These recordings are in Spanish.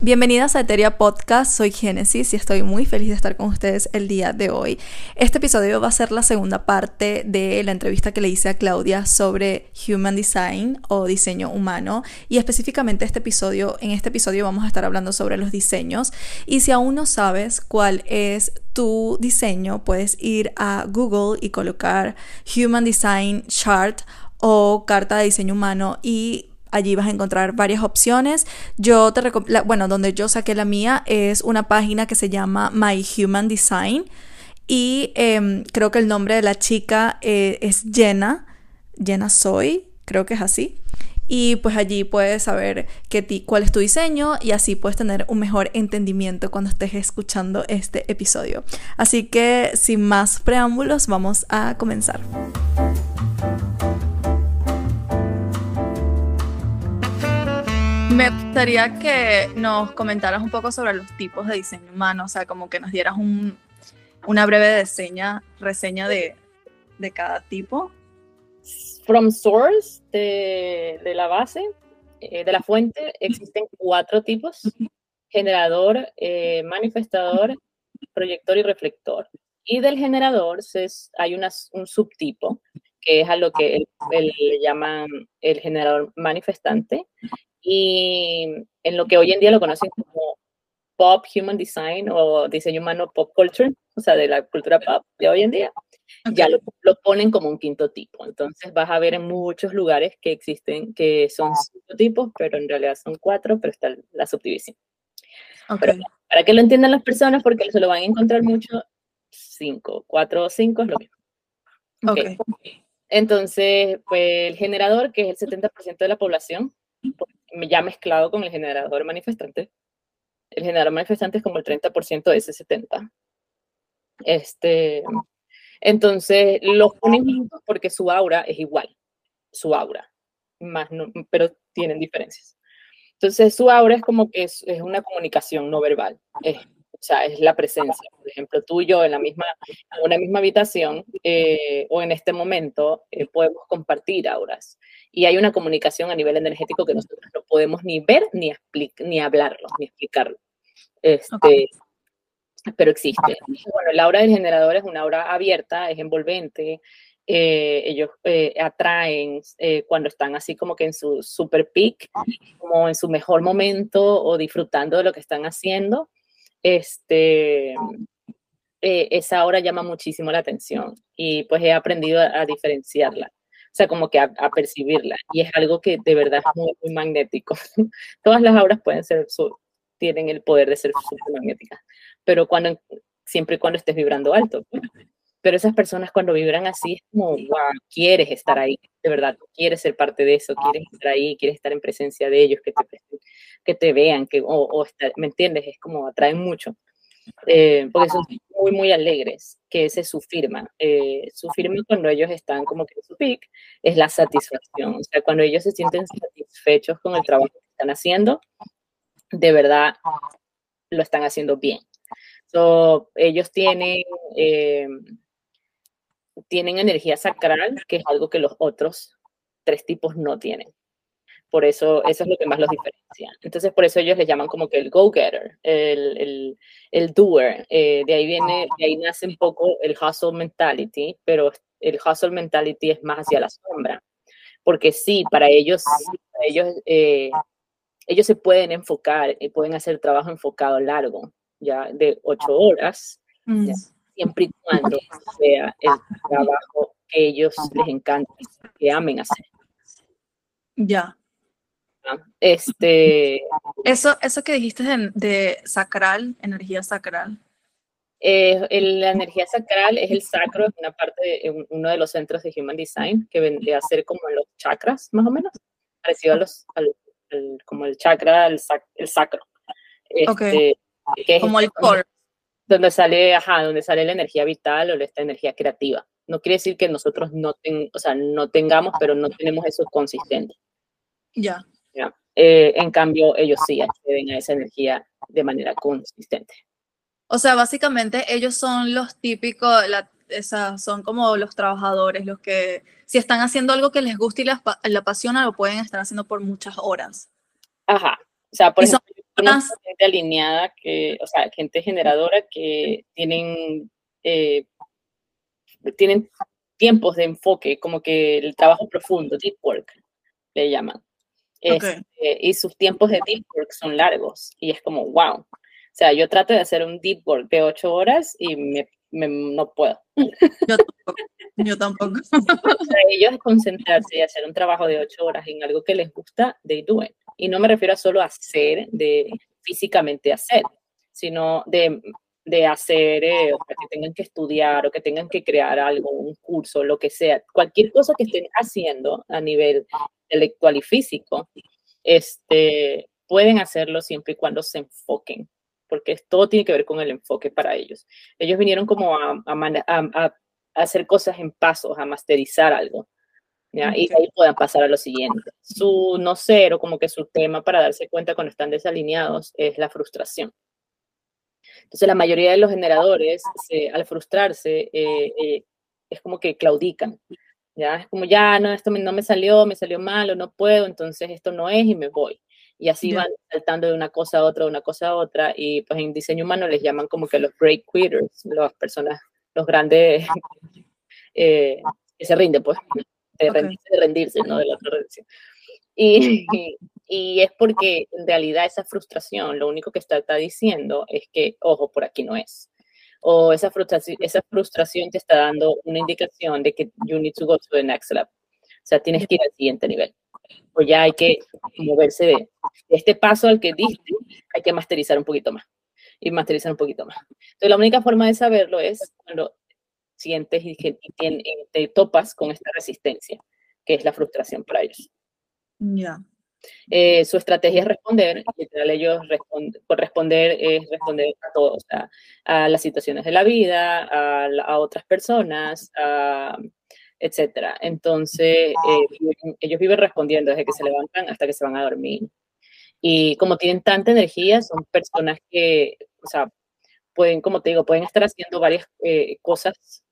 Bienvenidas a Eteria Podcast, soy Génesis y estoy muy feliz de estar con ustedes el día de hoy. Este episodio va a ser la segunda parte de la entrevista que le hice a Claudia sobre Human Design o diseño humano y específicamente este episodio, en este episodio vamos a estar hablando sobre los diseños y si aún no sabes cuál es tu diseño, puedes ir a Google y colocar Human Design Chart o carta de diseño humano y Allí vas a encontrar varias opciones. Yo te bueno, donde yo saqué la mía es una página que se llama My Human Design y em, creo que el nombre de la chica eh, es Jenna, Jenna Soy, creo que es así. Y pues allí puedes saber qué cuál es tu diseño y así puedes tener un mejor entendimiento cuando estés escuchando este episodio. Así que sin más preámbulos, vamos a comenzar. Me gustaría que nos comentaras un poco sobre los tipos de diseño humano, o sea, como que nos dieras una breve reseña, reseña de, cada tipo. From source, de, la base, eh, de la fuente, existen cuatro tipos. Generador, eh, manifestador, proyector y reflector. Y del generador hay un subtipo, que es a lo que le llaman el generador manifestante, y en lo que hoy en día lo conocen como pop human design o diseño humano pop culture, o sea, de la cultura pop de hoy en día, ya lo, ponen como un quinto tipo. Entonces vas a ver en muchos lugares que existen, que son cinco tipos, pero en realidad son cuatro, pero está la subdivisión. para que lo entiendan las personas, porque se lo van a encontrar mucho, cinco, cuatro o cinco es lo mismo. Okay. Entonces, pues el generador, que es el 70% de la población, ya mezclado con el generador manifestante. El generador manifestante es como el 30% de ese 70%. Este, entonces, los ponen juntos porque su aura es igual, su aura, más pero tienen diferencias. Entonces, su aura es como que es, una comunicación no verbal, es, o sea, es la presencia. Por ejemplo, tú y yo en la misma, en una misma habitación eh, o en este momento eh, podemos compartir auras y hay una comunicación a nivel energético que nosotros no podemos ni ver ni, ni hablarlo, ni explicarlo. Este, Pero existe. Bueno, la aura del generador es una aura abierta, es envolvente. Eh, ellos eh, atraen eh, cuando están así como que en su super peak, como en su mejor momento o disfrutando de lo que están haciendo. Este, esa aura llama muchísimo la atención y pues he aprendido a diferenciarla o sea, como que a, percibirla. Y es algo que de verdad es muy, magnético. Todas las auras pueden ser, tienen el poder de ser magnéticas, pero cuando, siempre y cuando estés vibrando alto. Pero esas personas cuando vibran así es como, wow, quieres estar ahí, de verdad, quieres ser parte de eso, quieres estar ahí, quieres estar en presencia de ellos, que te, que te vean, que, o, o ¿me entiendes? Es como atraen mucho. Eh, porque son muy, muy alegres, que esa es su firma. Eh, su firma cuando ellos están como que en su peak es la satisfacción, o sea, cuando ellos se sienten satisfechos con el trabajo que están haciendo, de verdad lo están haciendo bien. So, ellos tienen, eh, tienen energía sacral, que es algo que los otros tres tipos no tienen. Por eso, eso es lo que más los diferencia. Entonces, por eso ellos les llaman como que el go-getter, el, el, el, doer. Eh, de ahí viene, de ahí nace un poco el hustle mentality, pero el hustle mentality es más hacia la sombra. Porque sí, para ellos, ellos, eh, ellos se pueden enfocar y pueden hacer trabajo enfocado largo, ya de ocho horas, mm. Siempre y cuando sea el trabajo que ellos les encanta, que amen hacer. Ya. Este, eso, eso que dijiste de, sacral, energía sacral. Eh, la energía sacral es el sacro, es una parte, de, uno de los centros de Human Design que vendría a ser como los chakras, más o menos, parecido a los, al, como el chakra, el, el sacro. Este, como el core. Donde sale, ajá, donde sale la energía vital o esta energía creativa. No quiere decir que nosotros no, ten, o sea, no tengamos, pero no tenemos eso consistente. Ya. Eh, en cambio, ellos sí acceden a esa energía de manera consistente. O sea, básicamente ellos son los típicos, la, son como los trabajadores, los que si están haciendo algo que les gusta y les, apasiona, lo pueden estar haciendo por muchas horas. Ajá. O sea, por ejemplo, gente alineada, que, o sea, gente generadora que tienen, eh, tienen tiempos de enfoque, como que el trabajo profundo, deep work, le llaman. Este, y sus tiempos de deep work son largos y es como, wow. O sea, yo trato de hacer un deep work de ocho horas y me, no puedo. Yo tampoco. Yo tampoco. Para ellos concentrarse y hacer un trabajo de ocho horas en algo que les gusta, they do it. Y no me refiero a solo hacer, de físicamente hacer, sino de, de hacer, eh, que tengan que estudiar o que tengan que crear algo, un curso, lo que sea. Cualquier cosa que estén haciendo a nivel intelectual y físico, este, pueden hacerlo siempre y cuando se enfoquen, porque todo tiene que ver con el enfoque para ellos. Ellos vinieron como a, a, hacer cosas en pasos, a masterizar algo. ¿Ya? Y ahí puedan pasar a lo siguiente. Su no ser o como que su tema para darse cuenta cuando están desalineados es la frustración. Entonces la mayoría de los generadores, al frustrarse, eh, eh, es como que claudican. Ya es como, ya, no, esto no me salió, me salió mal o no puedo, entonces esto no es y me voy. Y así van saltando de una cosa a otra, de una cosa a otra. Y pues en diseño humano les llaman como que los break quitters, las personas, los grandes eh, que se rinden, pues, de, rendirse, ¿no? De la otra Y, y, es porque en realidad esa frustración, lo único que está, está diciendo es que, ojo, por aquí no es o esa frustración, esa frustración te está dando una indicación de que you need to go to the next level. O sea, tienes que ir al siguiente nivel. O ya hay que moverse de, este paso al que diste, hay que masterizar un poquito más. Y masterizar un poquito más. Entonces, la única forma de saberlo es cuando sientes y, te topas con esta resistencia, que es la frustración para ellos. Ya. Eh, su estrategia es responder, literal ellos por responder es responder a todo, o sea, a las situaciones de la vida, a, a otras personas, a, etcétera. Entonces, eh, ellos viven respondiendo desde que se levantan hasta que se van a dormir. Y como tienen tanta energía, son personas que, o sea, pueden, como te digo, pueden estar haciendo varias eh, cosas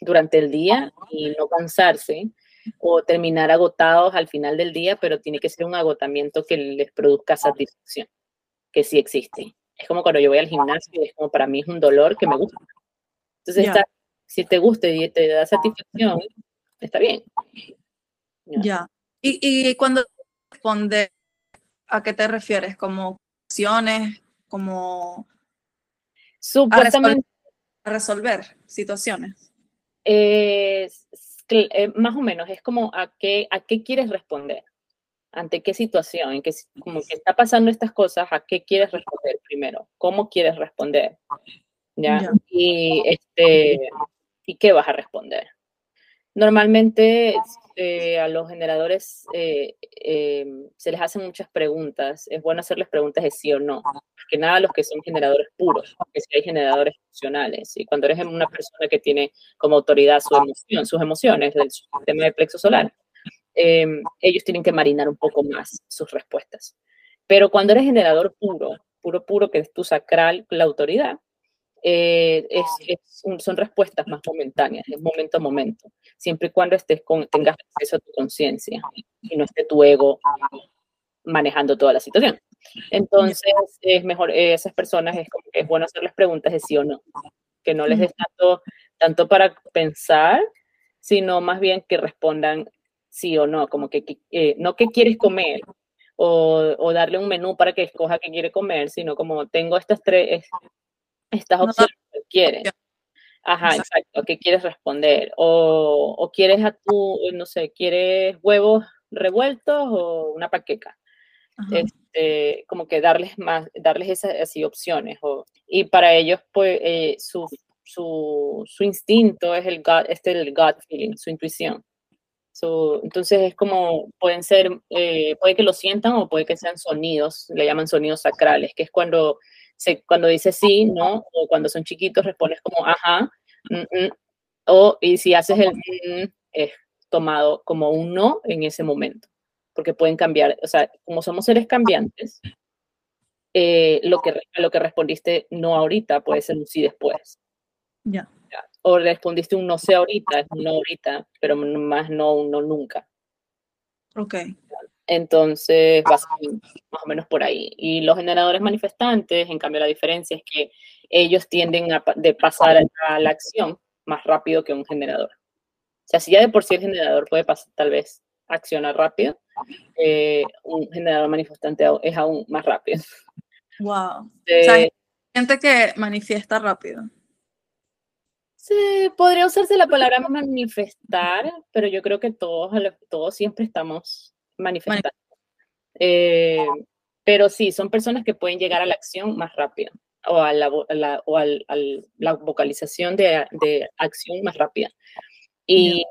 durante el día y no cansarse o terminar agotados al final del día, pero tiene que ser un agotamiento que les produzca satisfacción, que sí existe. Es como cuando yo voy al gimnasio, es como para mí es un dolor que me gusta. Entonces, si te gusta y te da satisfacción, está bien. Ya. ¿Y, ¿Y cuando responde, a qué te refieres? ¿Como acciones? ¿Como Supuestamente. A resolver, situaciones? Eh, más o menos, es como a qué, a qué quieres responder, ante qué situación, en que como que está pasando estas cosas, a qué quieres responder primero, cómo quieres responder, ¿ya? Y, este, ¿y qué vas a responder? Normalmente eh, a los generadores eh, em, se les hacen muchas preguntas. Es bueno hacerles preguntas de sí o no. Que nada los que son generadores puros, porque si hay generadores funcionales. Y cuando eres una persona que tiene como autoridad su emoción, sus emociones del sistema de plexo solar, em, ellos tienen que marinar un poco más sus respuestas. Pero cuando eres generador puro, puro, puro, que es tu sacral, la autoridad, eh, son respuestas más momentáneas, es momento a momento, siempre y cuando estés con, tengas acceso a tu conciencia y no esté tu ego manejando toda la situación. Entonces, es mejor, eh, esas personas es, como que es bueno hacerles preguntas de sí o no, que no les des tanto, tanto para pensar, sino más bien que respondan sí o no, como que, eh, no que quieres comer, o, o, darle un menú para que escoja qué quiere comer, sino como tengo estas tres, estas opciones que quieres. Ajá, exacto. ¿Qué quieres responder? O, o, quieres a tu, no sé, quieres huevos revueltos o una paqueca. Este, como que darles más, darles esas así opciones. O, y para ellos, pues, eh, su, su, su, instinto es el gut, este el gut feeling, su intuición. entonces es como, pueden ser, eh, puede que lo sientan o puede que sean sonidos, le llaman sonidos sacrales, que es cuando cuando dices sí, no, o cuando son chiquitos respondes como ajá, mm, mm", o y si haces el mm, es tomado como un no en ese momento, porque pueden cambiar, o sea, como somos seres cambiantes, eh, lo, que, lo que respondiste no ahorita puede ser un sí después. Ya. O respondiste un no sé ahorita, es un no ahorita, pero más no un no nunca. Ok. Entonces, va más o menos por ahí. Y los generadores manifestantes, en cambio, la diferencia es que ellos tienden a de pasar a la acción más rápido que un generador. O sea, si ya de por sí el generador puede pasar, tal vez accionar rápido, eh, un generador manifestante es aún más rápido. Wow. o sea, gente que manifiesta rápido. Sí, podría usarse la palabra manifestar, pero yo creo que todos, todos siempre estamos manifestando. Eh, pero sí, son personas que pueden llegar a la acción más rápido o a la, o a la vocalización de, de, acción más rápida. Y,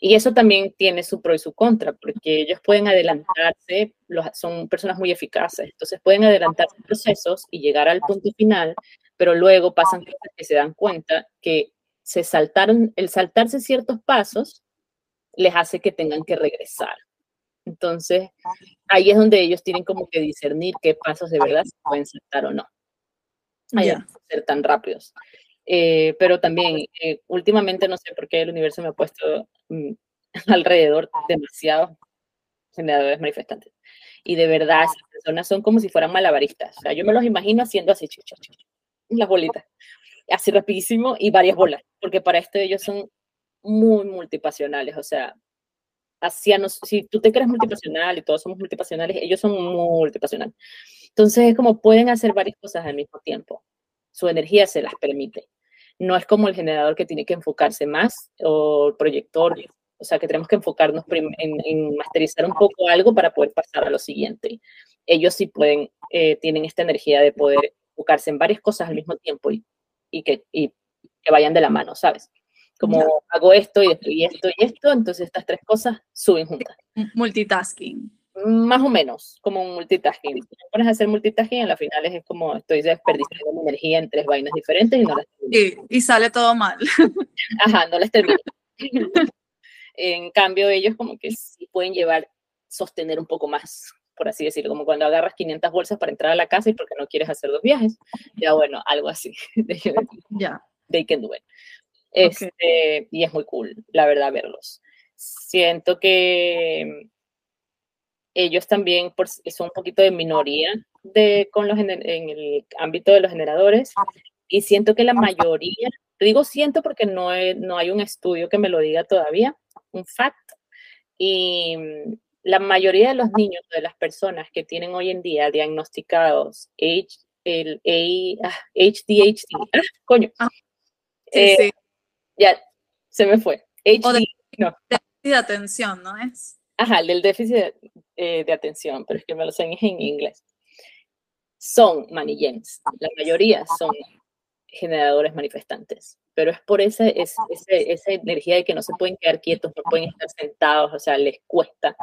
y, eso también tiene su pro y su contra, porque ellos pueden adelantarse, los, son personas muy eficaces, entonces pueden adelantar procesos y llegar al punto final, pero luego pasan cosas que se dan cuenta que se saltaron, el saltarse ciertos pasos les hace que tengan que regresar. Entonces, ahí es donde ellos tienen como que discernir qué pasos de verdad se pueden saltar o no. Hay yeah. ser tan rápidos. Eh, pero también, eh, últimamente no sé por qué el universo me ha puesto mm, alrededor demasiados generadores manifestantes. Y de verdad, esas personas son como si fueran malabaristas. O sea, yo me los imagino haciendo así, las bolitas así rapidísimo y varias bolas, porque para esto ellos son muy multipasionales, o sea, hacianos, si tú te crees multipasional y todos somos multipasionales, ellos son multipasionales. Entonces es como pueden hacer varias cosas al mismo tiempo. Su energía se las permite. No es como el generador que tiene que enfocarse más o el proyector, o sea, que tenemos que enfocarnos en, en masterizar un poco algo para poder pasar a lo siguiente. Ellos sí pueden, eh, tienen esta energía de poder enfocarse en varias cosas al mismo tiempo y y que, y que vayan de la mano, ¿sabes? Como hago esto y esto y esto y esto, entonces estas tres cosas suben juntas. Multitasking. Más o menos, como un multitasking. Si te pones a hacer multitasking, en las finales es como estoy desperdiciando mi energía en tres vainas diferentes y no las termino. Y, y sale todo mal. Ajá, no las termino. en cambio, ellos como que sí pueden llevar, sostener un poco más por así decirlo, como cuando agarras 500 bolsas para entrar a la casa y porque no quieres hacer dos viajes. Ya bueno, algo así. Ya. They can do it. Este, Y es muy cool, la verdad, verlos. Siento que ellos también por, son un poquito de minoría de, con los, en el ámbito de los generadores y siento que la mayoría, digo siento porque no, no hay un estudio que me lo diga todavía, un fact, y la mayoría de los niños, de las personas que tienen hoy en día diagnosticados H, el HDHD, ah, ah, coño, ah, eh, ya se me fue. HD, no. Déficit de atención, ¿no es? Ajá, el del déficit de, eh, atención, pero es que me lo sé en inglés. Son manillens, la mayoría son generadores manifestantes, pero es por esa, esa energía de que no se pueden quedar quietos, no pueden estar sentados, o sea, les cuesta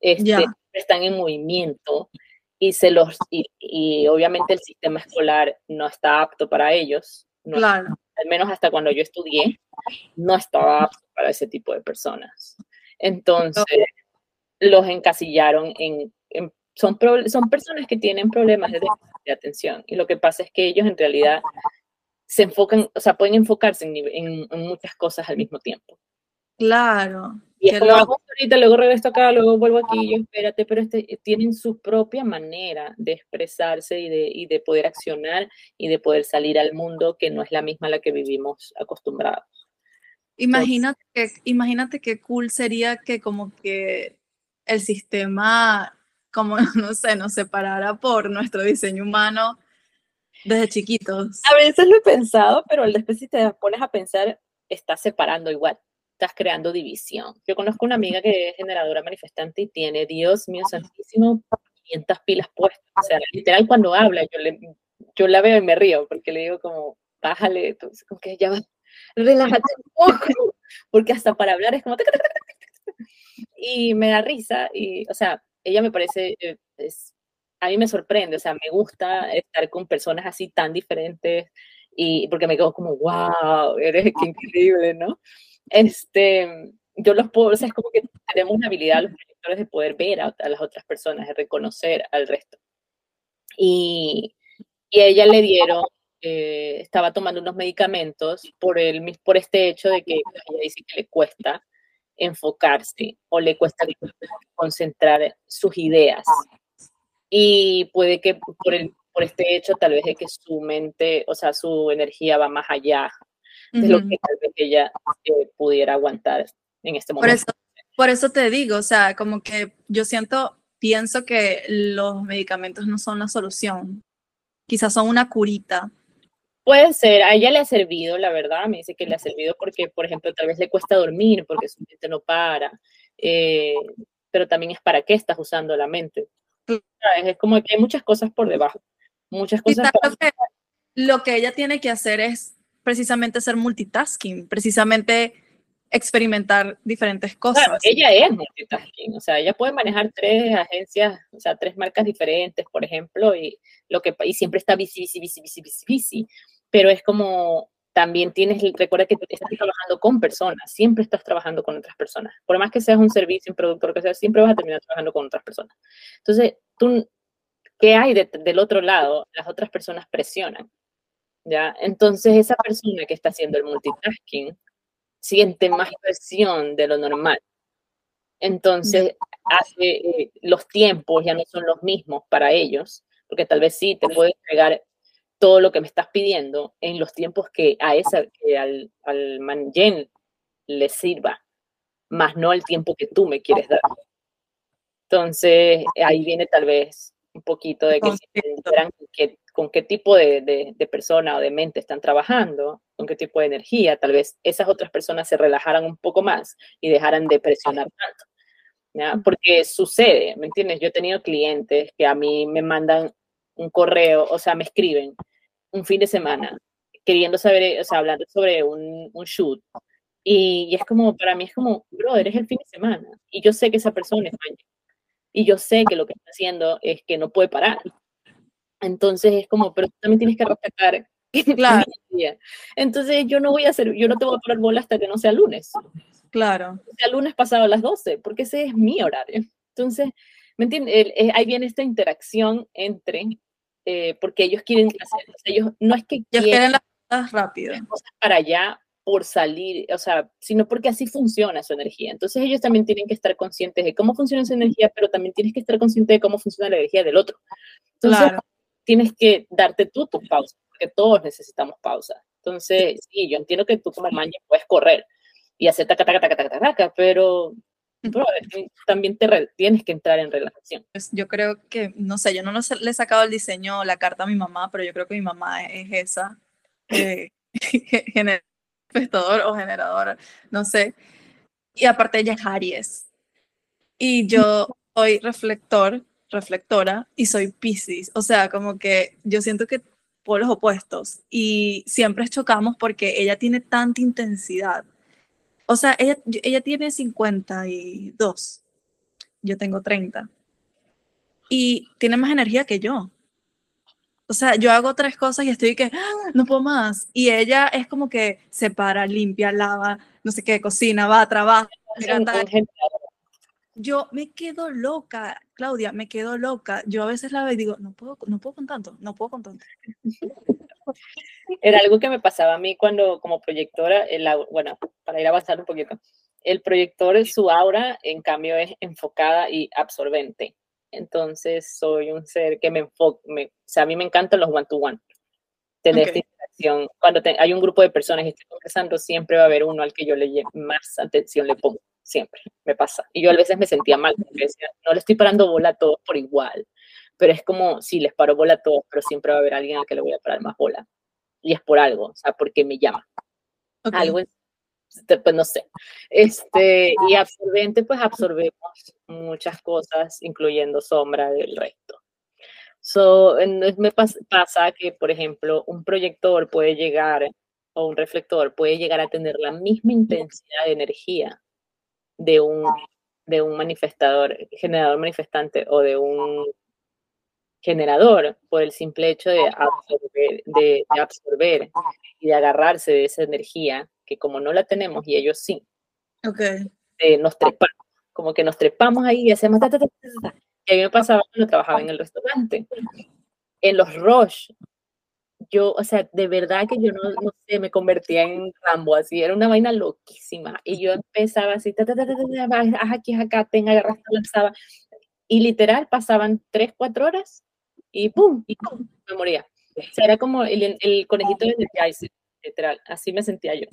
este, están en movimiento y se los y, obviamente el sistema escolar no está apto para ellos. claro. Al menos hasta cuando yo estudié, no estaba apto para ese tipo de personas. Entonces, los encasillaron en, son, son personas que tienen problemas de, de atención y lo que pasa es que ellos en realidad se enfocan, o sea, pueden enfocarse en, en muchas cosas al mismo tiempo. Claro. Y es como, ahorita, luego regreso acá, luego vuelvo aquí, yo espérate, pero este, tienen su propia manera de expresarse y de, y de poder accionar y de poder salir al mundo que no es la misma a la que vivimos acostumbrados. Imagínate que, imagínate qué cool sería que como que el sistema, como no sé, nos separara por nuestro diseño humano desde chiquitos. A veces lo he pensado, pero después si te pones a pensar, estás separando igual estás creando división. Yo conozco una amiga que es generadora manifestante y tiene, Dios mío santísimo, 500 pilas puestas. O sea, literal cuando habla, yo, le, yo la veo y me río porque le digo como, bájale, entonces, como que ya va, relájate un poco, porque hasta para hablar es como... Y me da risa y, o sea, ella me parece, eh, es, a mí me sorprende, o sea, me gusta estar con personas así tan diferentes y porque me quedo como, wow, eres increíble, ¿no? Este, yo los puedo, o sea, es como que tenemos una habilidad los proyectores de poder ver a, las otras personas, de reconocer al resto. Y, y a ella le dieron, eh, estaba tomando unos medicamentos por, el, por este hecho de que ella dice que le cuesta enfocarse o le cuesta concentrar sus ideas. Y puede que por, el, por este hecho, tal vez de que su mente, o sea, su energía va más allá de lo que tal vez ella eh, pudiera aguantar en este momento. Por eso, por eso te digo, o sea, como que yo siento, pienso que los medicamentos no son la solución. Quizás son una curita, Puede ser, a ella le ha servido, la verdad, me dice que le ha servido porque, por ejemplo, tal vez le cuesta dormir porque su mente no para, eh, pero también es para qué estás usando la mente. Es como que hay muchas cosas por debajo, muchas cosas. lo que ella tiene que hacer es precisamente ser multitasking, precisamente experimentar diferentes cosas. Claro, ella es multitasking, o sea, ella puede manejar tres agencias, o sea, tres marcas diferentes, por ejemplo, y lo que y siempre está bici, bici, bici, bici, bici, bici, pero es como también tienes, recuerda que estás trabajando con personas, siempre estás trabajando con otras personas. Por más que seas un servicio, un productor, que sea, siempre vas a terminar trabajando con otras personas. Entonces, tú, ¿qué hay del otro lado? Las otras personas presionan, ¿ya? Entonces, esa persona que está haciendo el multitasking siente más presión de lo normal. Entonces, hace, eh, los tiempos ya no son los mismos para ellos, porque tal vez sí te puede entregar todo lo que me estás pidiendo en los tiempos que a esa, que al, al manjen le sirva, más no el tiempo que tú me quieres dar. Entonces, ahí viene tal vez un poquito de que si con qué tipo de, de, persona o de mente están trabajando, con qué tipo de energía, tal vez esas otras personas se relajaran un poco más y dejaran de presionar tanto. ¿ya? Porque sucede, ¿me entiendes? Yo he tenido clientes que a mí me mandan un correo, o sea, me escriben un fin de semana queriendo saber, o sea, hablando sobre un, un shoot. Y, y, es como, para mí es como, bro, eres el fin de semana. Y yo sé que esa persona es mañana. Y yo sé que lo que está haciendo es que no puede parar. Entonces es como, pero tú también tienes que respetar. Claro. Entonces yo no voy a hacer, yo no te voy a poner bola hasta que no sea lunes. Claro. Sea lunes pasado a las 12, porque ese es mi horario. Entonces, ¿me entiendes? Ahí viene esta interacción entre eh, porque ellos quieren hacer, ellos no es que quieren las cosas rápido. Cosas para allá por salir, o sea, sino porque así funciona su energía. Entonces ellos también tienen que estar conscientes de cómo funciona su energía, pero también tienes que estar consciente de cómo funciona la energía del otro. Entonces tienes que darte tú tu pausa, porque todos necesitamos pausa. Entonces, sí, yo entiendo que tú como maña puedes correr y hacer taca, taca, taca, taca, taca, pero también te tienes que entrar en relación. Pues yo creo que, no sé, yo no le he sacado el diseño, la carta a mi mamá, pero yo creo que mi mamá es esa, eh, o generadora, no sé. Y aparte ella es Aries. Y yo soy reflector, reflectora, y soy Pisces. O sea, como que yo siento que por los opuestos. Y siempre chocamos porque ella tiene tanta intensidad o sea, ella, ella tiene 52, yo tengo 30. Y tiene más energía que yo. O sea, yo hago tres cosas y estoy que, ¡Ah! no puedo más. Y ella es como que se para, limpia, lava, no sé qué, cocina, va, trabaja. Yo me quedo loca, Claudia, me quedo loca. Yo a veces la veo y digo, no puedo, no puedo con tanto, no puedo con tanto. Era algo que me pasaba a mí cuando como proyectora, el, bueno, para ir a avanzar un poquito, el proyector, su aura, en cambio, es enfocada y absorbente. Entonces, soy un ser que me enfoca, o sea, a mí me encantan los one-to-one. Tener esta interacción. Cuando hay un grupo de personas y estoy conversando, siempre va a haber uno al que yo le más atención le pongo. Siempre me pasa. Y yo a veces me sentía mal, porque decía, no le estoy parando bola a todos por igual pero es como si les paro bola a todos, pero siempre va a haber alguien al que le voy a parar más bola. Y es por algo, o sea, porque me llama. Algo, pues no sé. Este, y absorbente, pues absorbemos muchas cosas, incluyendo sombra del resto. So, me pasa que, por ejemplo, un proyector puede llegar, o un reflector puede llegar a tener la misma intensidad de energía de un, de un manifestador, generador manifestante o de un generador por el simple hecho de absorber, de, absorber y de agarrarse de esa energía que como no la tenemos y ellos sí, okay. nos trepamos, como que nos trepamos ahí y hacemos... Ta, ta, y a mí me pasaba cuando trabajaba en el restaurante. En los rush yo, o sea, de verdad que yo no, no sé, me convertía en Rambo, así, era una vaina loquísima. Y yo empezaba así, ta, ta, ta, ta, aquí, acá, tenga, agarraba, lanzaba. Y literal pasaban tres, cuatro horas y ¡pum! Y ¡pum! Me moría. O sea, era como el, el conejito de Energizer, literal, así me sentía yo.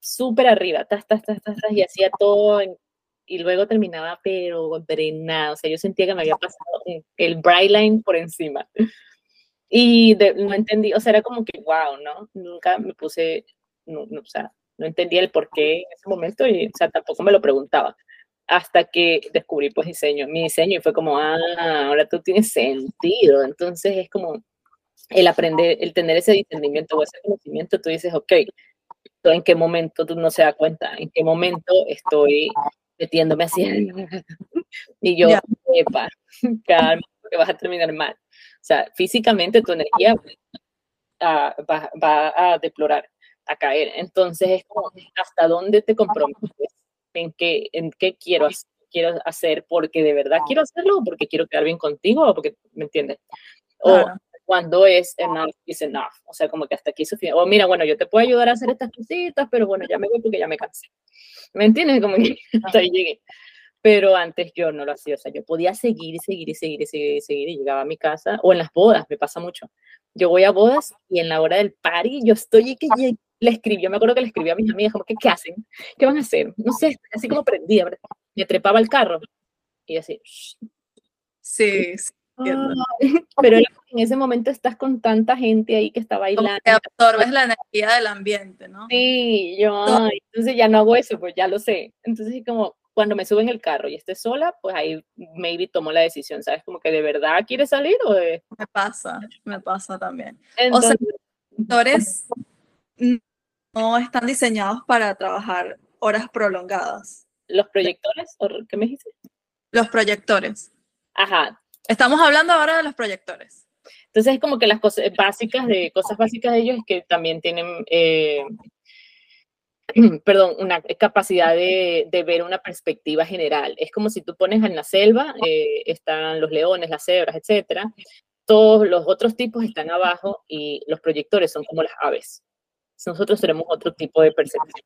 Súper arriba, tas, tas, tas, tas, y hacía todo en y luego terminaba pero drenada, o sea, yo sentía que me había pasado el bright line por encima. Y no entendí, o sea, era como que, wow, ¿no? Nunca me puse, no, o sea, no entendía el por qué en ese momento y, o sea, tampoco me lo preguntaba. Hasta que descubrí, pues, diseño, mi diseño y fue como, ah, ahora tú tienes sentido. Entonces es como el aprender, el tener ese discernimiento o ese conocimiento, tú dices, ok, ¿en qué momento tú no se da cuenta? ¿En qué momento estoy metiéndome así. y yo, epa, calma, porque vas a terminar mal. O sea, físicamente tu energía va, va, a deplorar, a caer. Entonces es como, ¿hasta dónde te comprometes? ¿En qué, en qué quiero hacer? quiero hacer porque de verdad quiero hacerlo o porque quiero quedar bien contigo o porque, ¿me entiendes? O cuando es enough is enough, o sea, como que hasta aquí suficiente. O mira, bueno, yo te puedo ayudar a hacer estas cositas, pero bueno, ya me voy porque ya me cansé. ¿Me entiendes? Como que hasta ahí llegué. Pero antes yo no lo hacía, o sea, yo podía seguir y seguir y seguir y seguir y seguir y llegaba a mi casa, o en las bodas, me pasa mucho. Yo voy a bodas y en la hora del party yo estoy y que le escribí, yo me acuerdo que le escribí a mis amigas, como, ¿qué, ¿qué hacen? ¿Qué van a hacer? No sé, así como prendía, me trepaba el carro y así. Sí, sí. pero en ese momento estás con tanta gente ahí que está bailando. que absorbes la energía del ambiente, ¿no? Sí, yo, entonces ya no hago eso, pues ya lo sé. Entonces, como cuando me subo en el carro y esté sola, pues ahí maybe tomo la decisión, ¿sabes? Como que de verdad quieres salir o de... Me pasa, me pasa también. o sea, los no están diseñados para trabajar horas prolongadas. ¿Los proyectores? ¿O qué me dijiste? Los proyectores. Ajá. Estamos hablando ahora de los proyectores. Entonces es como que las cosas básicas de cosas básicas de ellos es que también tienen, eh, perdón, una capacidad de, ver una perspectiva general. Es como si tú pones en la selva, eh, están los leones, las cebras, etcétera. Todos los otros tipos están abajo y los proyectores son como las aves. Nosotros tenemos otro tipo de percepción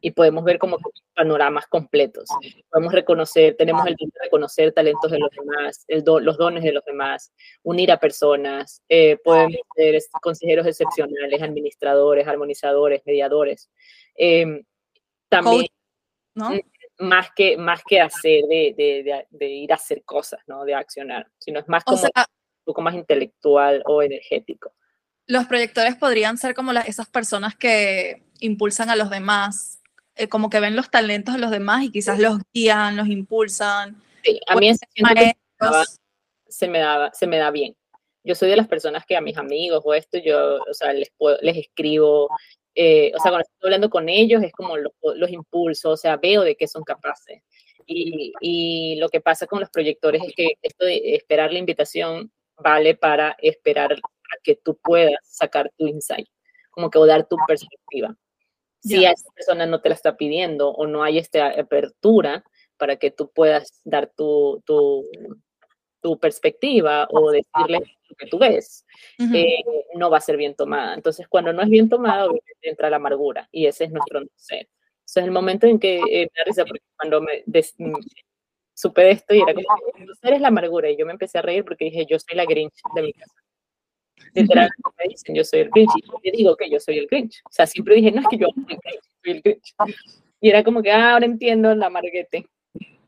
y podemos ver como panoramas completos. Podemos reconocer, tenemos el don de reconocer talentos de los demás, el los dones de los demás, unir a personas, eh, podemos ser consejeros excepcionales, administradores, armonizadores, mediadores. Em, también, ¿no? más que, más que hacer, de, de, de, ir a hacer cosas, ¿no? De accionar, sino es más como un poco más intelectual o energético. Los proyectores podrían ser como las, esas personas que impulsan a los demás eh, como que ven los talentos de los demás y quizás los guían, los impulsan. Sí, a mí ese se me, daba, se me da bien. Yo soy de las personas que a mis amigos o esto, yo, o sea, les, les escribo, eh, o sea, cuando estoy hablando con ellos es como los, los impulso, o sea, veo de qué son capaces. Y, y, lo que pasa con los proyectores es que esto de esperar la invitación vale para esperar a que tú puedas sacar tu insight, como que o dar tu perspectiva. Si a esa persona no te la está pidiendo o no hay esta apertura para que tú puedas dar tu, tu, tu perspectiva o decirle lo que tú ves, eh, no va a ser bien tomada. Entonces, cuando no es bien tomada, entra la amargura y ese es nuestro no ser. Entonces, el momento en que eh, me risa, porque cuando me mm, supe de esto y era como, no eres la amargura, y yo me empecé a reír porque dije, yo soy la Grinch de mi casa. Literalmente me dicen, yo soy el Grinch, y yo digo que yo soy el Grinch. O sea, siempre dije, no es que yo soy el Grinch, Y era como que, ah, ahora entiendo la amarguete.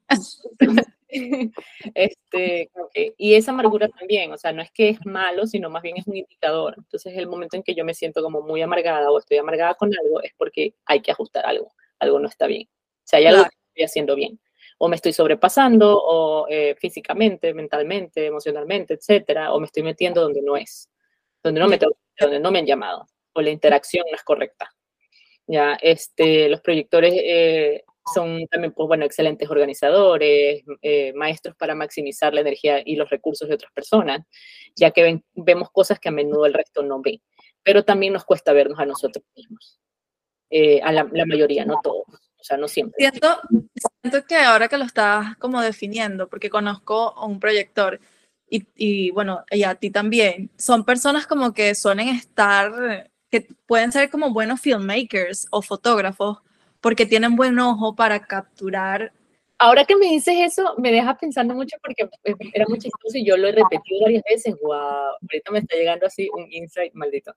este, y esa amargura también, o sea, no es que es malo, sino más bien es un indicador. Entonces, el momento en que yo me siento como muy amargada o estoy amargada con algo, es porque hay que ajustar algo, algo no está bien. O sea, hay algo que estoy haciendo bien. O me estoy sobrepasando, o eh, físicamente, mentalmente, emocionalmente, etcétera, o me estoy metiendo donde no es donde no me, donde no me han llamado o la interacción no es correcta. Ya, este, los proyectores eh, son también, pues, bueno, excelentes organizadores, eh, maestros para maximizar la energía y los recursos de otras personas, ya que vemos cosas que a menudo el resto no ve. Pero también nos cuesta vernos a nosotros mismos. Eh, a la, la, mayoría, no todos, o sea, no siempre. Siento, siento que ahora que lo estás como definiendo, porque conozco a un proyector, y, y, bueno, y a ti también, son personas como que suelen estar, que pueden ser como buenos filmmakers o fotógrafos, porque tienen buen ojo para capturar. Ahora que me dices eso, me deja pensando mucho porque era muy chistoso y yo lo he repetido varias veces. Wow, ahorita me está llegando así un insight maldito.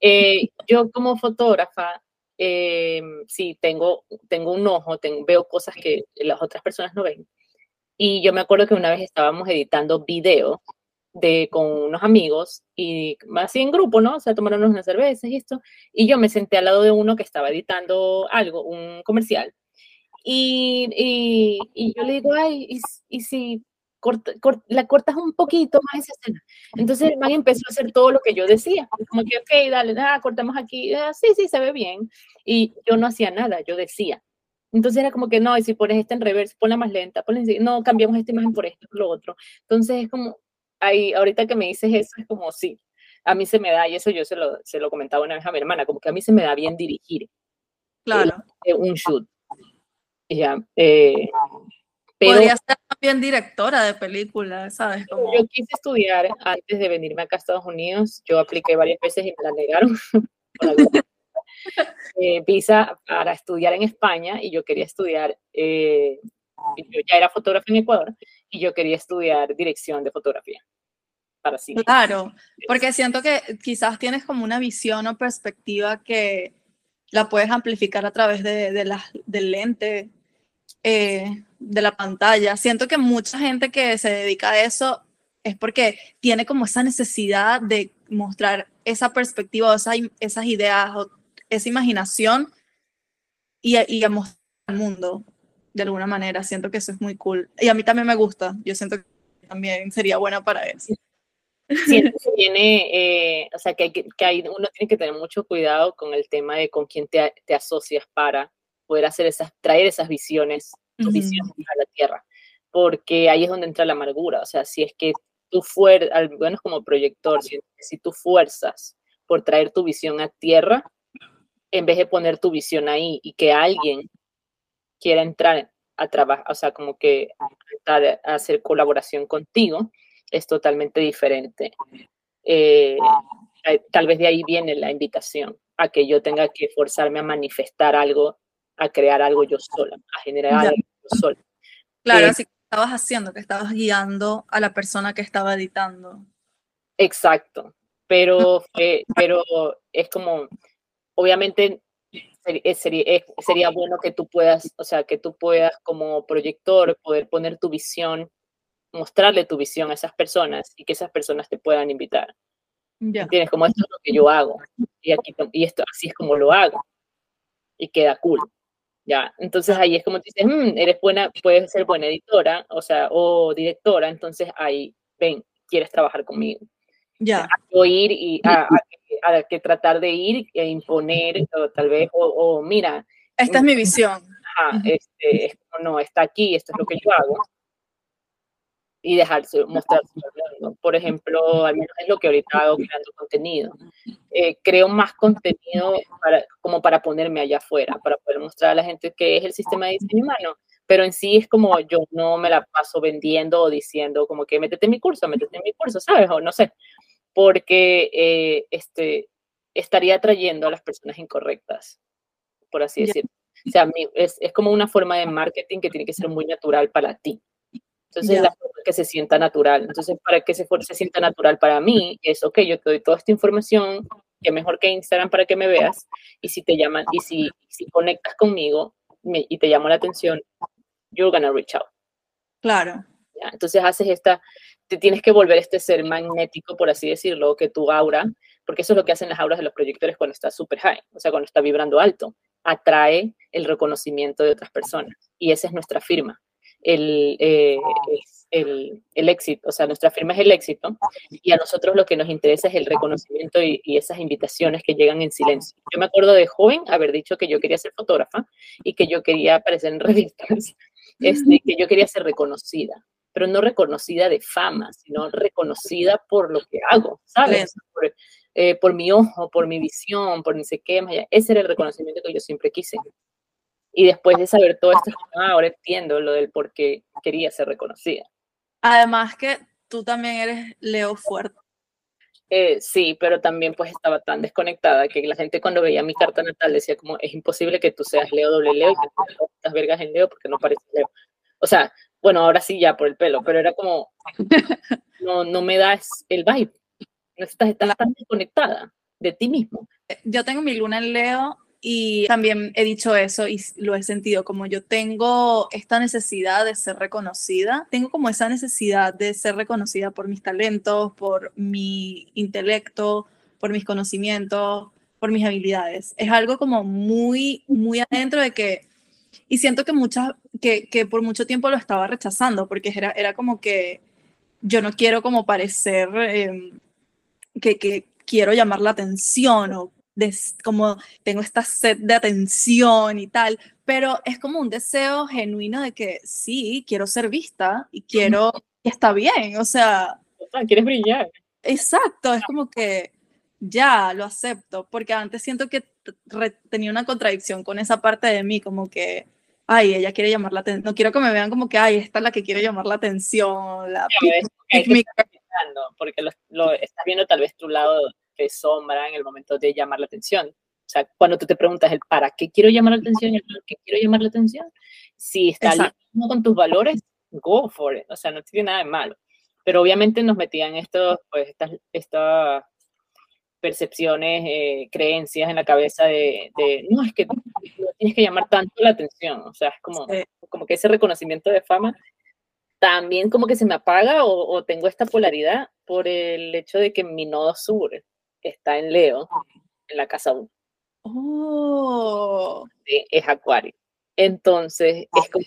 Eh, yo como fotógrafa, eh, sí, tengo, tengo un ojo, tengo, veo cosas que las otras personas no ven. Y yo me acuerdo que una vez estábamos editando video de, con unos amigos y así en grupo, ¿no? O sea, tomaron unas cervezas y esto. Y yo me senté al lado de uno que estaba editando algo, un comercial. Y, y, y yo le digo, ay, ¿y, y si la cortas un poquito más esa escena. Entonces el man empezó a hacer todo lo que yo decía, como que, ok, dale, ah, cortamos aquí, ah, sí, sí, se ve bien. Y yo no hacía nada, yo decía. Entonces era como que, no, y si pones esta en reverse, ponla más lenta, ponla no, cambiamos esta imagen por esto, por lo otro. Entonces es como, ahí, ahorita que me dices eso, es como, sí, a mí se me da, y eso yo se lo, se lo comentaba una vez a mi hermana, como que a mí se me da bien dirigir. Claro. Eh, un shoot. Ya, eh, pero, Podría ser también directora de películas, ¿sabes? Como... Yo quise estudiar antes de venirme acá a Estados Unidos. Yo apliqué varias veces y me la negaron. eh, visa para estudiar en España y yo quería estudiar, eh, yo ya era fotógrafa en Ecuador y yo quería estudiar dirección de fotografía. Para cine. Claro, porque siento que quizás tienes como una visión o perspectiva que la puedes amplificar a través de, de la, del lente eh, de la pantalla. Siento que mucha gente que se dedica a eso es porque tiene como esa necesidad de mostrar esa perspectiva, esa, esas ideas, o esa imaginación y, y a mostrar al mundo de alguna manera. Siento que eso es muy cool. Y a mí también me gusta. Yo siento que también sería buena para eso. Siento que tiene, eh, o sea, que, hay, que hay, uno tiene que tener mucho cuidado con el tema de con quién te, te asocias para poder hacer esas, traer esas visiones, visiones a la tierra, porque ahí es donde entra la amargura, o sea, si es que tú fuerzas, al menos como proyector, si, si tú fuerzas por traer tu visión a tierra, en vez de poner tu visión ahí y que alguien quiera entrar a trabajar, o sea, como que a, hacer colaboración contigo, es totalmente diferente. Eh, tal vez de ahí viene la invitación a que yo tenga que forzarme a manifestar algo a crear algo yo sola, a generar algo yo sola. Claro, eh, así que estabas haciendo, que estabas guiando a la persona que estaba editando. Exacto, pero, pero es como, obviamente sería, sería bueno que tú puedas, o sea, que tú puedas como proyector poder poner tu visión, mostrarle tu visión a esas personas y que esas personas te puedan invitar. Ya. Tienes como esto es lo que yo hago y aquí y esto así es como lo hago y queda cool. Ya, entonces ahí es como te dices, mm, eres buena, puedes ser buena editora, o sea, o directora, entonces ahí, ven, quieres trabajar conmigo. Ya. O ir y a, que tratar de ir e imponer, o tal vez, o, mira. Esta es mi visión. Ajá, este, no, está aquí, esto es lo que yo hago y dejarse mostrarse Por ejemplo, al menos es lo que ahorita hago creando contenido. Eh, creo más contenido para, como para ponerme allá afuera, para poder mostrar a la gente qué es el sistema de diseño humano. Pero en sí es como yo no me la paso vendiendo o diciendo como que métete en mi curso, métete en mi curso, ¿sabes? O no sé. Porque eh, este, estaría atrayendo a las personas incorrectas, por así decirlo. O sea, es, es como una forma de marketing que tiene que ser muy natural para ti. Entonces, la forma que se sienta natural. Entonces, para que se, se sienta natural para mí, es, ok, yo te doy toda esta información, que mejor que Instagram para que me veas, y si te llaman, y si, si conectas conmigo y te llamo la atención, you're gonna reach out. Claro. Entonces, haces esta, te tienes que volver este ser magnético, por así decirlo, que tu aura, porque eso es lo que hacen las auras de los proyectores cuando está súper high, o sea, cuando está vibrando alto, atrae el reconocimiento de otras personas. Y esa es nuestra firma el, eh, el, el, éxito, o sea, nuestra firma es el éxito y a nosotros lo que nos interesa es el reconocimiento y, esas invitaciones que llegan en silencio. Yo me acuerdo de joven haber dicho que yo quería ser fotógrafa y que yo quería aparecer en revistas, este, que yo quería ser reconocida, pero no reconocida de fama, sino reconocida por lo que hago, ¿sabes? Por, eh, por mi ojo, por mi visión, por ni sé qué, ese era el reconocimiento que yo siempre quise. Y después de saber todo esto, ahora entiendo lo del por qué quería ser reconocida. Además que tú también eres Leo fuerte. Eh, sí, pero también pues estaba tan desconectada que la gente cuando veía mi carta natal decía como es imposible que tú seas Leo doble Leo y que tú estas vergas en Leo porque no pareces Leo. O sea, bueno, ahora sí ya por el pelo, pero era como, no, no me das el vibe. Estás, estás tan desconectada de ti mismo. Yo tengo mi luna en Leo y también he dicho eso y lo he sentido, como yo tengo esta necesidad de ser reconocida, tengo como esa necesidad de ser reconocida por mis talentos, por mi intelecto, por mis conocimientos, por mis habilidades. Es algo como muy, muy adentro de que, y siento que muchas, que, que por mucho tiempo lo estaba rechazando, porque era, era como que yo no quiero como parecer em, que, que quiero llamar la atención o como tengo esta sed de atención y tal, pero es como un deseo genuino de que sí, quiero ser vista y quiero, y está bien, o sea... Quieres brillar. Exacto, es como que ya lo acepto, porque antes siento que tenía una contradicción con esa parte de mí, como que, ay, ella quiere llamar la atención, no quiero que me vean como que, ay, esta es la que quiere llamar la atención, la... porque lo, lo estás viendo tal vez tu lado de sombra en el momento de llamar la atención. O sea, cuando tú te preguntas el para qué quiero llamar la atención y el para qué quiero llamar la atención, si está alineado con tus valores, go for it. O sea, no tiene nada de malo. Pero obviamente nos metían estos, pues, estas, estas percepciones, eh, creencias en la cabeza de, de, no, es que tienes que llamar tanto la atención. O sea, es como, como que ese reconocimiento de fama también como que se me apaga o, o tengo esta polaridad por el hecho de que mi nodo sur está en Leo, en la casa 1. Oh. es Acuario. Entonces, es como,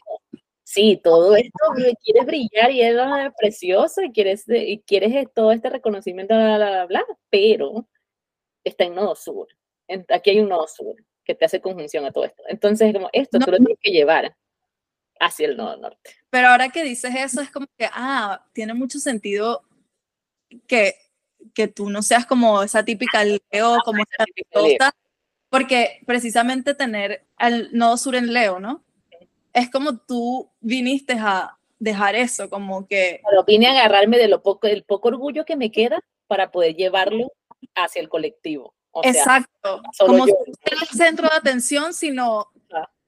sí, todo esto, quieres brillar y es precioso y quieres, y quieres todo este reconocimiento, bla, bla, bla, pero está en nodo sur. Aquí hay un nodo sur que te hace conjunción a todo esto. Entonces, como esto tú lo tienes que llevar hacia el nodo norte. Pero ahora que dices eso, es como que, ah, tiene mucho sentido que que tú no seas como esa típica Leo, como esa típica porque precisamente tener el nodo sur en Leo, ¿no? Es como tú viniste a dejar eso, como que... Pero vine a agarrarme de lo poco, del poco orgullo que me queda para poder llevarlo hacia el colectivo. Exacto. como yo. el centro de atención, sino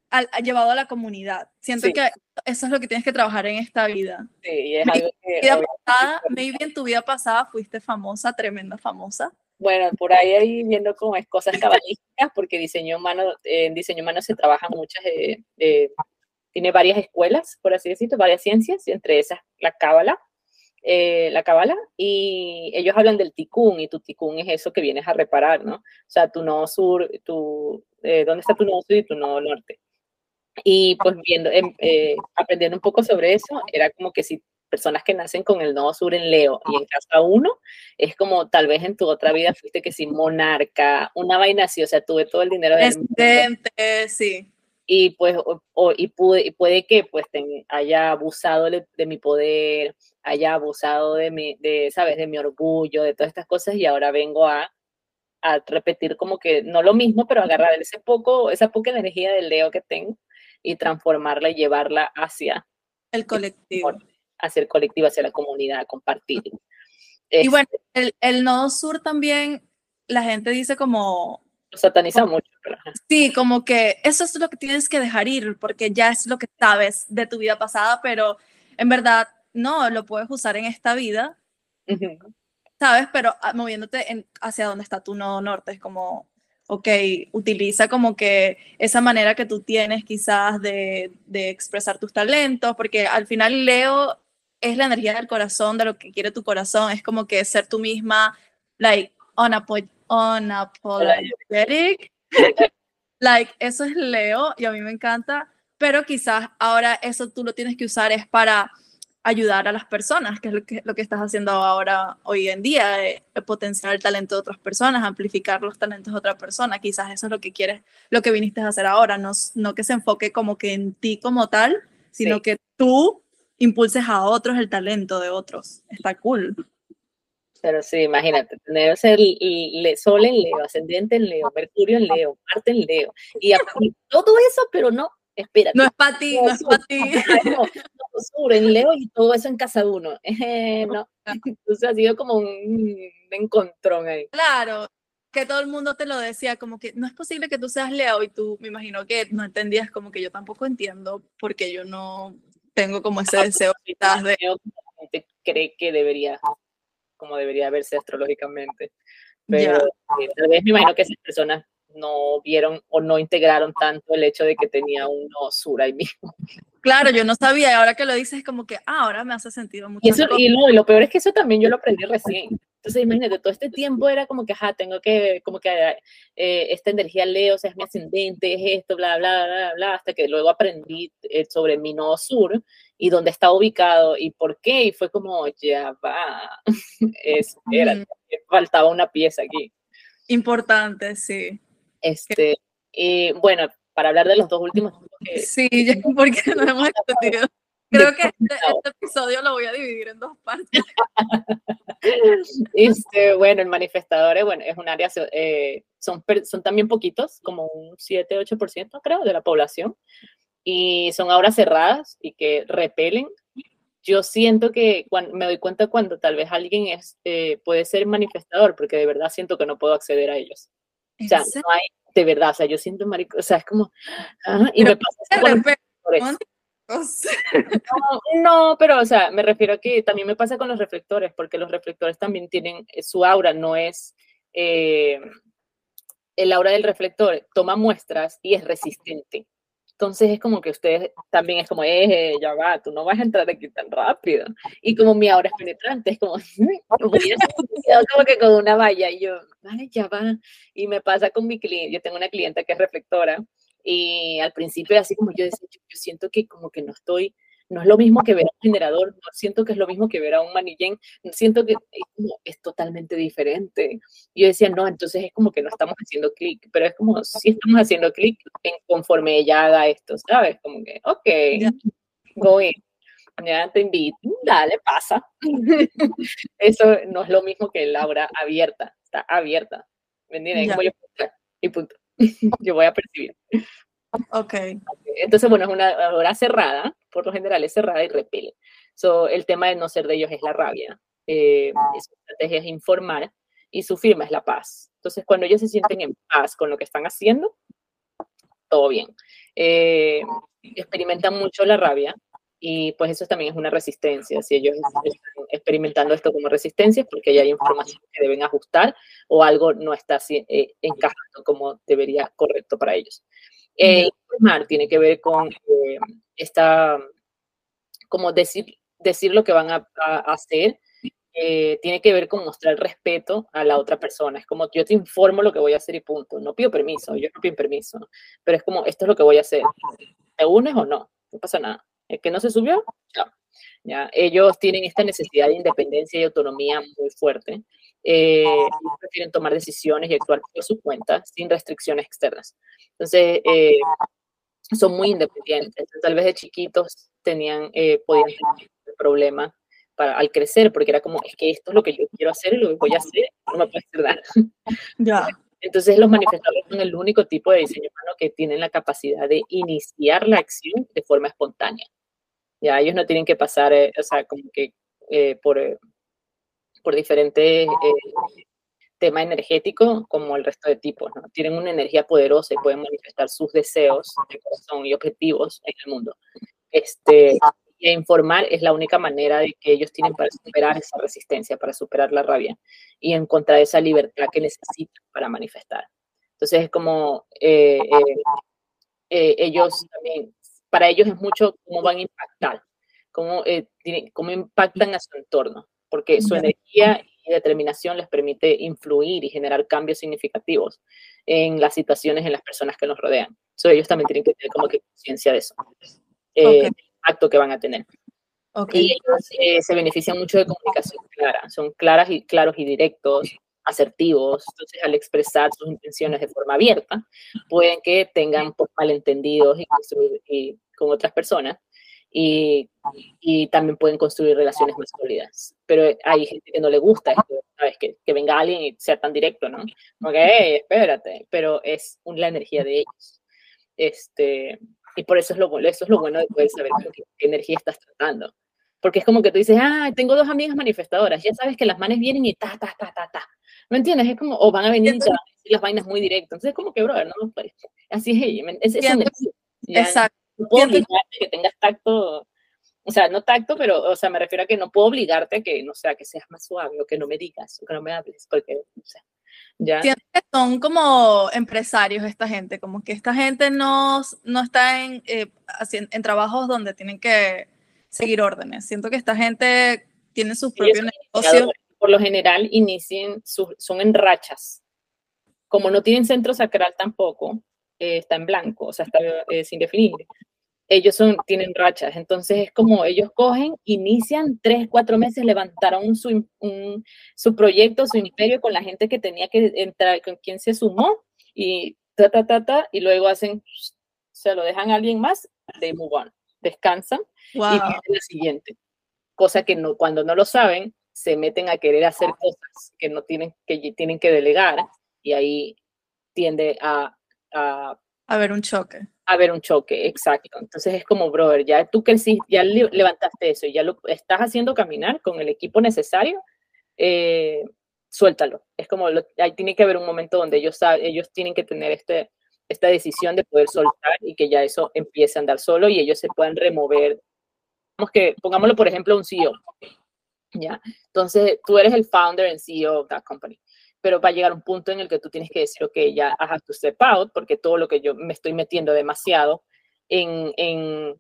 al, llevado a la comunidad. Siento que eso es lo que tienes que trabajar en esta vida. Sí, es algo que... Vida pasada, maybe en tu vida pasada fuiste famosa, tremenda famosa. Bueno, por ahí ahí viendo como es cosas cabalísticas, porque diseño humano, en diseño humano se trabaja muchas, tiene varias escuelas, por así decirlo, varias ciencias, entre esas la cábala, eh, la cábala, y ellos hablan del ticún, y tu ticún es eso que vienes a reparar, ¿no? O sea, tu nodo sur, tu, eh, ¿dónde está tu nodo sur y tu nodo norte? Y pues viendo, em, eh, aprendiendo un poco sobre eso, era como que si personas que nacen con el nodo sur en Leo y en casa uno, es como tal vez en tu otra vida fuiste que si monarca, una vaina así, o sea, tuve todo el dinero del mundo. sí. Y pues, o, y, pude, y puede que pues haya abusado de, mi poder, haya abusado de mi, de, ¿sabes? De mi orgullo, de todas estas cosas y ahora vengo a, a repetir como que no lo mismo, pero agarrar ese poco, esa poca energía del Leo que tengo y transformarla y llevarla hacia el colectivo. Hacia el colectivo, hacia la comunidad, compartir. Y bueno, el, el, nodo sur también, la gente dice como... Lo sataniza mucho. Sí, como que eso es lo que tienes que dejar ir, porque ya es lo que sabes de tu vida pasada, pero en verdad no, lo puedes usar en esta vida, ¿sabes? Pero ah, moviéndote en, hacia donde está tu nodo norte, es como ok, utiliza como que esa manera que tú tienes quizás de, de, expresar tus talentos, porque al final Leo es la energía del corazón, de lo que quiere tu corazón, es como que ser tú misma, like, unapologetic, like, eso es Leo y a mí me encanta, pero quizás ahora eso tú lo tienes que usar es para ayudar a las personas, que es lo que, lo que estás haciendo ahora hoy en día, de, potenciar el talento de otras personas, amplificar los talentos de otra persona. Quizás eso es lo que quieres, lo que viniste a hacer ahora, no, no que se enfoque como que en ti como tal, sino que tú impulses a otros el talento de otros. Está cool. Pero sí, imagínate, tener el, Sol en Leo, ascendente en Leo, Mercurio en Leo, Marte en Leo, y, todo eso, pero no, espera. No es para ti, no, es para ti. sur en Leo y todo eso en casa uno. Eh, no. Entonces ha sido como un encontrón ahí. Claro, que todo el mundo te lo decía, como que no es posible que tú seas Leo y tú me imagino que no entendías como que yo tampoco entiendo porque yo no tengo como ese deseo quizás de cree que debería como debería verse astrológicamente pero eh, tal vez me imagino que esas personas no vieron o no integraron tanto el hecho de que tenía uno sur ahí mismo. Claro, yo no sabía y ahora que lo dices es como que ah, ahora me hace sentido mucho. Y, eso, y, lo peor es que eso también yo lo aprendí recién. Entonces imagínate, todo este tiempo era como que, ajá, tengo que, como que eh, esta energía Leo, o sea, es mi ascendente, es esto, bla, bla, bla, bla, hasta que luego aprendí eh, sobre mi nodo sur y dónde está ubicado y por qué, y fue como, ya va, faltaba una pieza aquí. Importante, sí. Este, y bueno, para hablar de los dos últimos. sí, porque no hemos entendido. Creo que este, este, episodio lo voy a dividir en dos partes. este, bueno, el manifestador bueno, es un área, eh, son, son también poquitos, como un 7-8% creo de la población, y son auras cerradas y que repelen. Yo siento que cuando, me doy cuenta cuando tal vez alguien es, eh, puede ser manifestador, porque de verdad siento que no puedo acceder a ellos. O sea, no hay, de verdad, o sea, yo siento marico, o sea, es como, ah, y me pasa no, pero, o sea, me refiero a que también me pasa con los reflectores, porque los reflectores también tienen, eh, su aura no es, eh, el aura del reflector toma muestras y es resistente. Entonces es como que ustedes también es como, eh, ya va, tú no vas a entrar aquí tan rápido. Y como mi aura es penetrante, es como, como que con una valla y yo, vale, ya va. Y me pasa con mi cliente, yo tengo una clienta que es reflectora y al principio así como yo decía, yo, siento que como que no estoy, no es lo mismo que ver a un generador, no siento que es lo mismo que ver a un manillén, siento que es, totalmente diferente. Y yo decía, no, entonces es como que no estamos haciendo clic, pero es como si estamos haciendo clic conforme ella haga esto, ¿sabes? Como que, ok, go in. Ya te invito, dale, pasa. Eso no es lo mismo que la hora abierta, está abierta. ¿Me entiendes? y punto. Yo voy a percibir. Ok. Entonces, bueno, es una hora cerrada, por lo general es cerrada y repele. So, el tema de no ser de ellos es la rabia. Eh, su estrategia es informar y su firma es la paz. Entonces, cuando ellos se sienten en paz con lo que están haciendo, todo bien. Eh, experimentan mucho la rabia y pues eso también es una resistencia. Si ellos están experimentando esto como resistencia, porque ya hay información que deben ajustar o algo no está eh, encajando como debería correcto para ellos. Eh, informar tiene que ver con eh, esta, como decir, decir lo que van a, hacer, eh, tiene que ver con mostrar respeto a la otra persona. Es como yo te informo lo que voy a hacer y punto. No pido permiso, yo no pido permiso, pero es como esto es lo que voy a hacer. ¿Te unes o no? No pasa nada. El que no se subió, ¿Ya? Ellos tienen esta necesidad de independencia y autonomía muy fuerte. Eh, prefieren tomar decisiones y actuar por su cuenta sin restricciones externas. Entonces, eh, son muy independientes. Tal vez de chiquitos tenían, eh, podían tener el problema para, al crecer, porque era como, es que esto es lo que yo quiero hacer y lo que voy a hacer, no me puedes dar. Ya. Entonces, los manifestadores son el único tipo de diseño humano que tienen la capacidad de iniciar la acción de forma espontánea. Ya ellos no tienen que pasar, eh, o sea, como que eh, por, eh, por diferentes temas energéticos como el resto de tipos. Tienen una energía poderosa y pueden manifestar sus deseos de y objetivos en el mundo. Este, informar es la única manera de que ellos tienen para superar esa resistencia, para superar la rabia y encontrar esa libertad que necesitan para manifestar. Entonces es como ellos también para ellos es mucho cómo van a impactar, cómo, eh, cómo impactan a su entorno, porque su energía y determinación les permite influir y generar cambios significativos en las situaciones, en las personas que nos rodean. So, ellos también tienen que tener como que conciencia de eso, eh, el impacto que van a tener. Y ellos eh, se benefician mucho de comunicación clara, son claras y, claros y directos, asertivos, entonces al expresar sus intenciones de forma abierta, pueden que tengan malentendidos y, con otras personas y, y, también pueden construir relaciones más sólidas. Pero hay gente que no le gusta esto, ¿sabes? Que, que venga alguien y sea tan directo, ¿no? Hey, espérate, pero es la energía de ellos. Este, Y por eso es lo, eso es lo bueno de poder saber qué, energía estás tratando. Porque es como que tú dices, ah, tengo dos amigas manifestadoras, ya sabes que las manes vienen y ta, ta, ta, ta, ta. ¿Me entiendes? Es como, o van a venir y las vainas muy directas. Entonces es como que, brother, no, pues, así es ella. Es, es Exacto. No puedo obligarte que tengas tacto, o sea, no tacto, pero, o sea, me refiero a que no puedo obligarte a que, no sea, que seas más suave o que no me digas o que no me hables, porque, o sea, ya. que son como empresarios esta gente, como que esta gente no, no está en, eh, en trabajos donde tienen que seguir órdenes. Siento que esta gente tiene sus propios negocios. Por lo general, inician, son en rachas. Como no tienen centro sacral tampoco, eh, está en blanco, o sea, está eh, sin definir. Ellos son, tienen rachas, entonces es como ellos cogen, inician tres, cuatro meses, levantaron su, su proyecto, su imperio con la gente que tenía que entrar, con quien se sumó, y ta, ta, ta, ta, y luego hacen, se lo dejan a alguien más, de move on, descansan y viene la siguiente. Cosa que no, cuando no lo saben, se meten a querer hacer cosas que no tienen que, tienen que delegar y ahí tiende a a, a ver un choque. A ver un choque, exacto. Entonces es como, brother, ya tú que ya levantaste eso y ya lo estás haciendo caminar con el equipo necesario, eh, suéltalo. Es como, ahí tiene que haber un momento donde ellos, ellos tienen que tener este, esta decisión de poder soltar y que ya eso empiece a andar solo y ellos se puedan remover. Vamos que, pongámoslo por ejemplo, un CEO. ¿ya? Entonces, tú eres el founder and CEO of that company pero va a llegar un punto en el que tú tienes que decir, ok, ya I have to step out, porque todo lo que yo me estoy metiendo demasiado en, en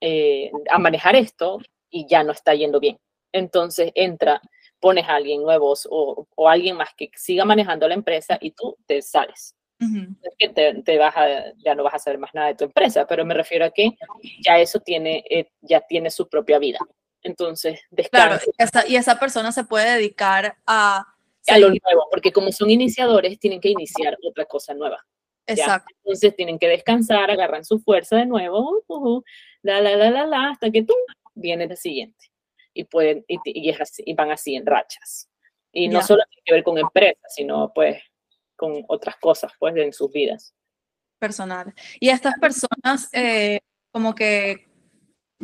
eh, a manejar esto y ya no está yendo bien. Entonces entra, pones a alguien nuevo o, o alguien más que siga manejando la empresa y tú te sales. Es que te, te, vas a, ya no vas a saber más nada de tu empresa, pero me refiero a que ya eso tiene, eh, ya tiene su propia vida. Entonces, descansa. Claro, y esa persona se puede dedicar a a lo nuevo, porque como son iniciadores, tienen que iniciar otra cosa nueva. Exacto. Entonces tienen que descansar, agarran su fuerza de nuevo, la, la, la, la, la, hasta que tú viene el siguiente. Y, pueden, y, y, van así en rachas. Y no solo tiene que ver con empresas, sino pues con otras cosas pues en sus vidas. Personales. Y estas personas eh, como que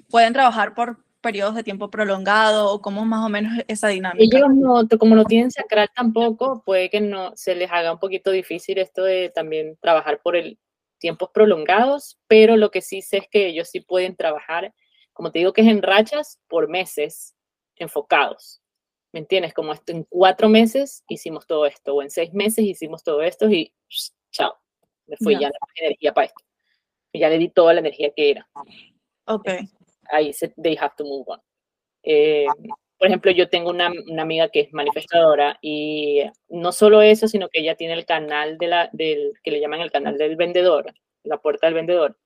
pueden trabajar por periodos de tiempo prolongado o cómo más o menos esa dinámica? Ellos no, como no tienen sacral tampoco, puede que no se les haga un poquito difícil esto de también trabajar por el tiempos prolongados, pero lo que sí sé es que ellos sí pueden trabajar, como te digo que es en rachas, por meses enfocados. ¿Me entiendes? Como esto, en cuatro meses hicimos todo esto, o en seis meses hicimos todo esto y chao, me fui ya la energía para esto. Y ya le di toda la energía que era. Ok ahí se, they have to move on. Eh, por ejemplo, yo tengo una, una, amiga que es manifestadora y no solo eso, sino que ella tiene el canal de la, del, que le llaman el canal del vendedor, la puerta del vendedor.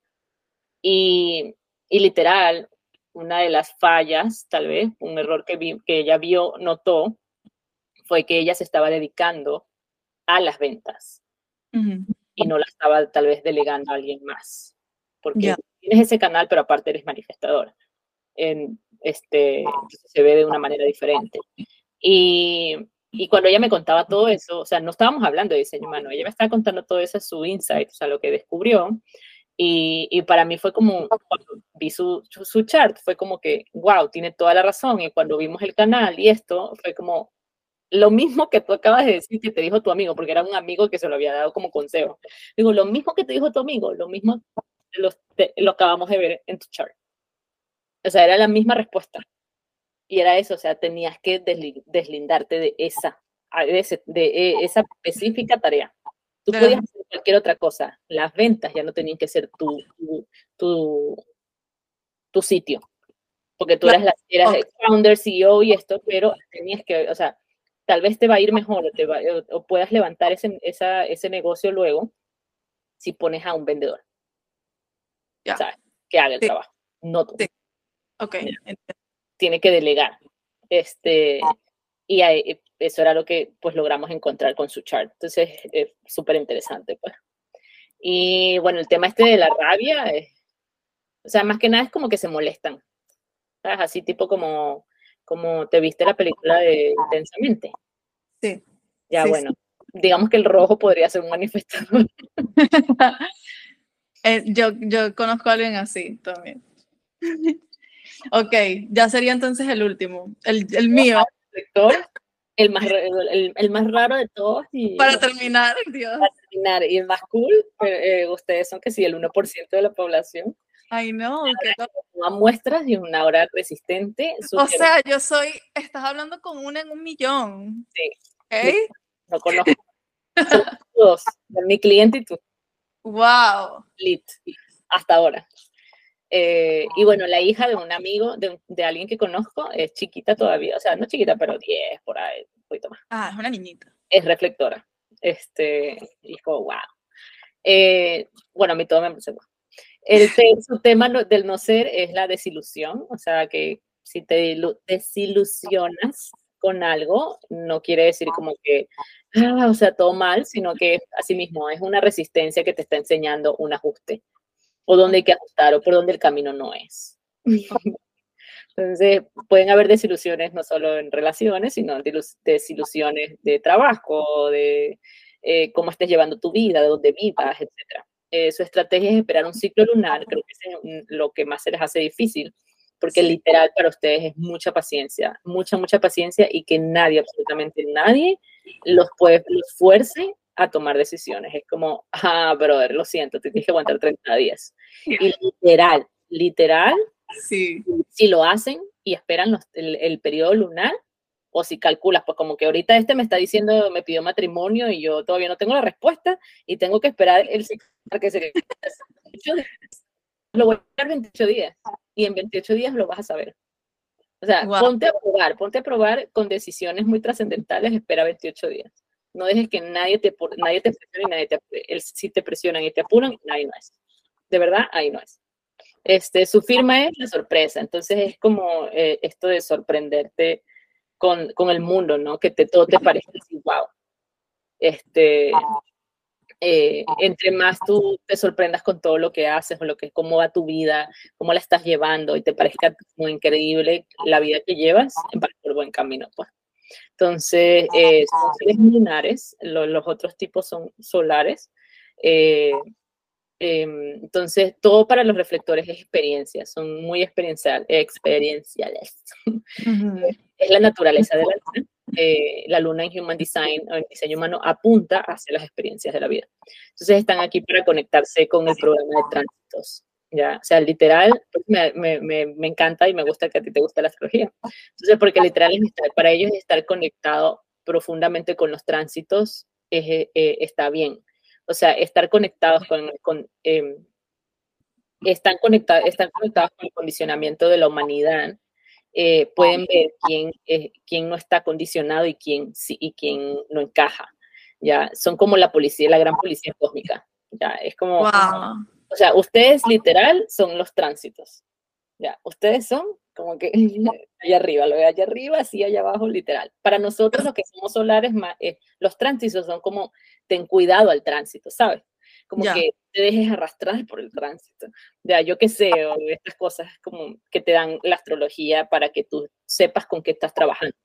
Y, y literal, una de las fallas, tal vez, un error que, vi, que ella vio, notó, fue que ella se estaba dedicando a las ventas y no la estaba tal vez delegando a alguien más. Porque tienes ese canal, pero aparte eres manifestador. En, este, se ve de una manera diferente. Y, y, cuando ella me contaba todo eso, o sea, no estábamos hablando de diseño humano, ella me estaba contando todo eso, su insight, o sea, lo que descubrió. Y, y para mí fue como, cuando vi su, su chart, fue como que, wow, tiene toda la razón. Y cuando vimos el canal y esto, fue como, lo mismo que tú acabas de decir que te dijo tu amigo, porque era un amigo que se lo había dado como consejo. Digo, lo mismo que te dijo tu amigo, lo mismo lo acabamos de ver en tu chart. O sea, era la misma respuesta. Y era eso, o sea, tenías que deslindarte de esa, de, de e, esa específica tarea. Tú podías hacer cualquier otra cosa. Las ventas ya no tenían que ser tu, tu, tu, sitio. Porque tú eras, la, eras el founder, CEO y esto, pero tenías que, o sea, tal vez te va a ir mejor o, te va, o puedas levantar ese, esa, ese negocio luego si pones a un vendedor. Que haga el trabajo, no tú. Ok. Tiene que delegar. Este, y eso era lo que pues logramos encontrar con su chart. Entonces, es súper interesante, pues. Y bueno, el tema este de la rabia, o sea, más que nada es como que se molestan. ¿sabes? Así tipo como, como te viste la película de Intensamente. Sí. Ya, bueno, digamos que el rojo podría ser un manifestador. Eh, yo, yo conozco a alguien así también. ok, ya sería entonces el último, el, el mío. El más, el, el, más raro de todos. Y, para terminar, Dios. Para terminar, y el más cool, eh, ustedes son que sí, el 1% de la población. Ay, no. Una muestras y una hora resistente. O sea, yo soy, estás hablando con una en un millón. Sí. ¿Okay? No conozco. Son todos, mi cliente y tú. Wow. Lit, hasta ahora. Eh, y bueno, la hija de un amigo, de, de, alguien que conozco, es chiquita todavía, o sea, no chiquita, pero 10 por ahí, un poquito más. Ah, es una niñita. Es reflectora. Este, y wow. Eh, bueno, a mí todo me parece wow. El su tema del no ser es la desilusión, o sea, que si te desilusionas con algo, no quiere decir como que, ah, o sea, todo mal, sino que así mismo es una resistencia que te está enseñando un ajuste, o dónde hay que ajustar, o por dónde el camino no es. Entonces, pueden haber desilusiones no solo en relaciones, sino desilusiones de trabajo, de eh, cómo estés llevando tu vida, de dónde vivas, etc. Eh, su estrategia es esperar un ciclo lunar, creo que es lo que más se les hace difícil, porque literal para ustedes es mucha paciencia, mucha, mucha paciencia y que nadie, absolutamente nadie, los, puede, los fuerce a tomar decisiones. Es como, ah, brother, lo siento, te tienes que aguantar 30 días. Y literal, literal, sí. si lo hacen y esperan el, el periodo lunar, o si calculas, pues como que ahorita este me está diciendo, me pidió matrimonio y yo todavía no tengo la respuesta y tengo que esperar el para que se lo voy a esperar 28 días y en 28 días lo vas a saber. O sea, ponte a probar, ponte a probar con decisiones muy trascendentales, espera 28 días. No dejes que nadie te, nadie te presione y nadie te el, Si te presionan y te apuran, ahí no es. De verdad, ahí no es. Este, su firma es la sorpresa, entonces es como eh, esto de sorprenderte con, con, el mundo, ¿no? Que te, todo te parezca así, wow. Este, eh, entre más tú te sorprendas con todo lo que haces o lo que, cómo va tu vida, cómo la estás llevando y te parezca muy increíble la vida que llevas, vas por buen camino, pues. Entonces, eh, son seres lunares, los otros tipos son solares. Eh, Em, entonces, todo para los reflectores es experiencia, son muy experiencial, experienciales. es la naturaleza de la luna. Eh, la luna en Human Design o en diseño humano apunta hacia las experiencias de la vida. Entonces, están aquí para conectarse con el programa de tránsitos. ¿ya? O sea, literal, pues, me, me, me, encanta y me gusta que a ti te guste la astrología. Entonces, porque literal para ellos estar conectado profundamente con los tránsitos eh, está bien o sea, estar conectados con, con em, están, conectados, están conectados con el condicionamiento de la humanidad, eh, pueden ver quién, eh, quién no está condicionado y quién, sí, y quién no encaja. ¿ya? Son como la policía, la gran policía cósmica. ¿ya? Es como, o sea, ustedes literal son los tránsitos. ¿ya? Ustedes son como que allá arriba, lo veo allá arriba, así allá abajo, literal. Para nosotros, los que somos solares, eh, los tránsitos son como ten cuidado al tránsito, ¿sabes? Como que te dejes arrastrar por el tránsito. Ya, yo qué sé, o estas cosas como que te dan la astrología para que tú sepas con qué estás trabajando.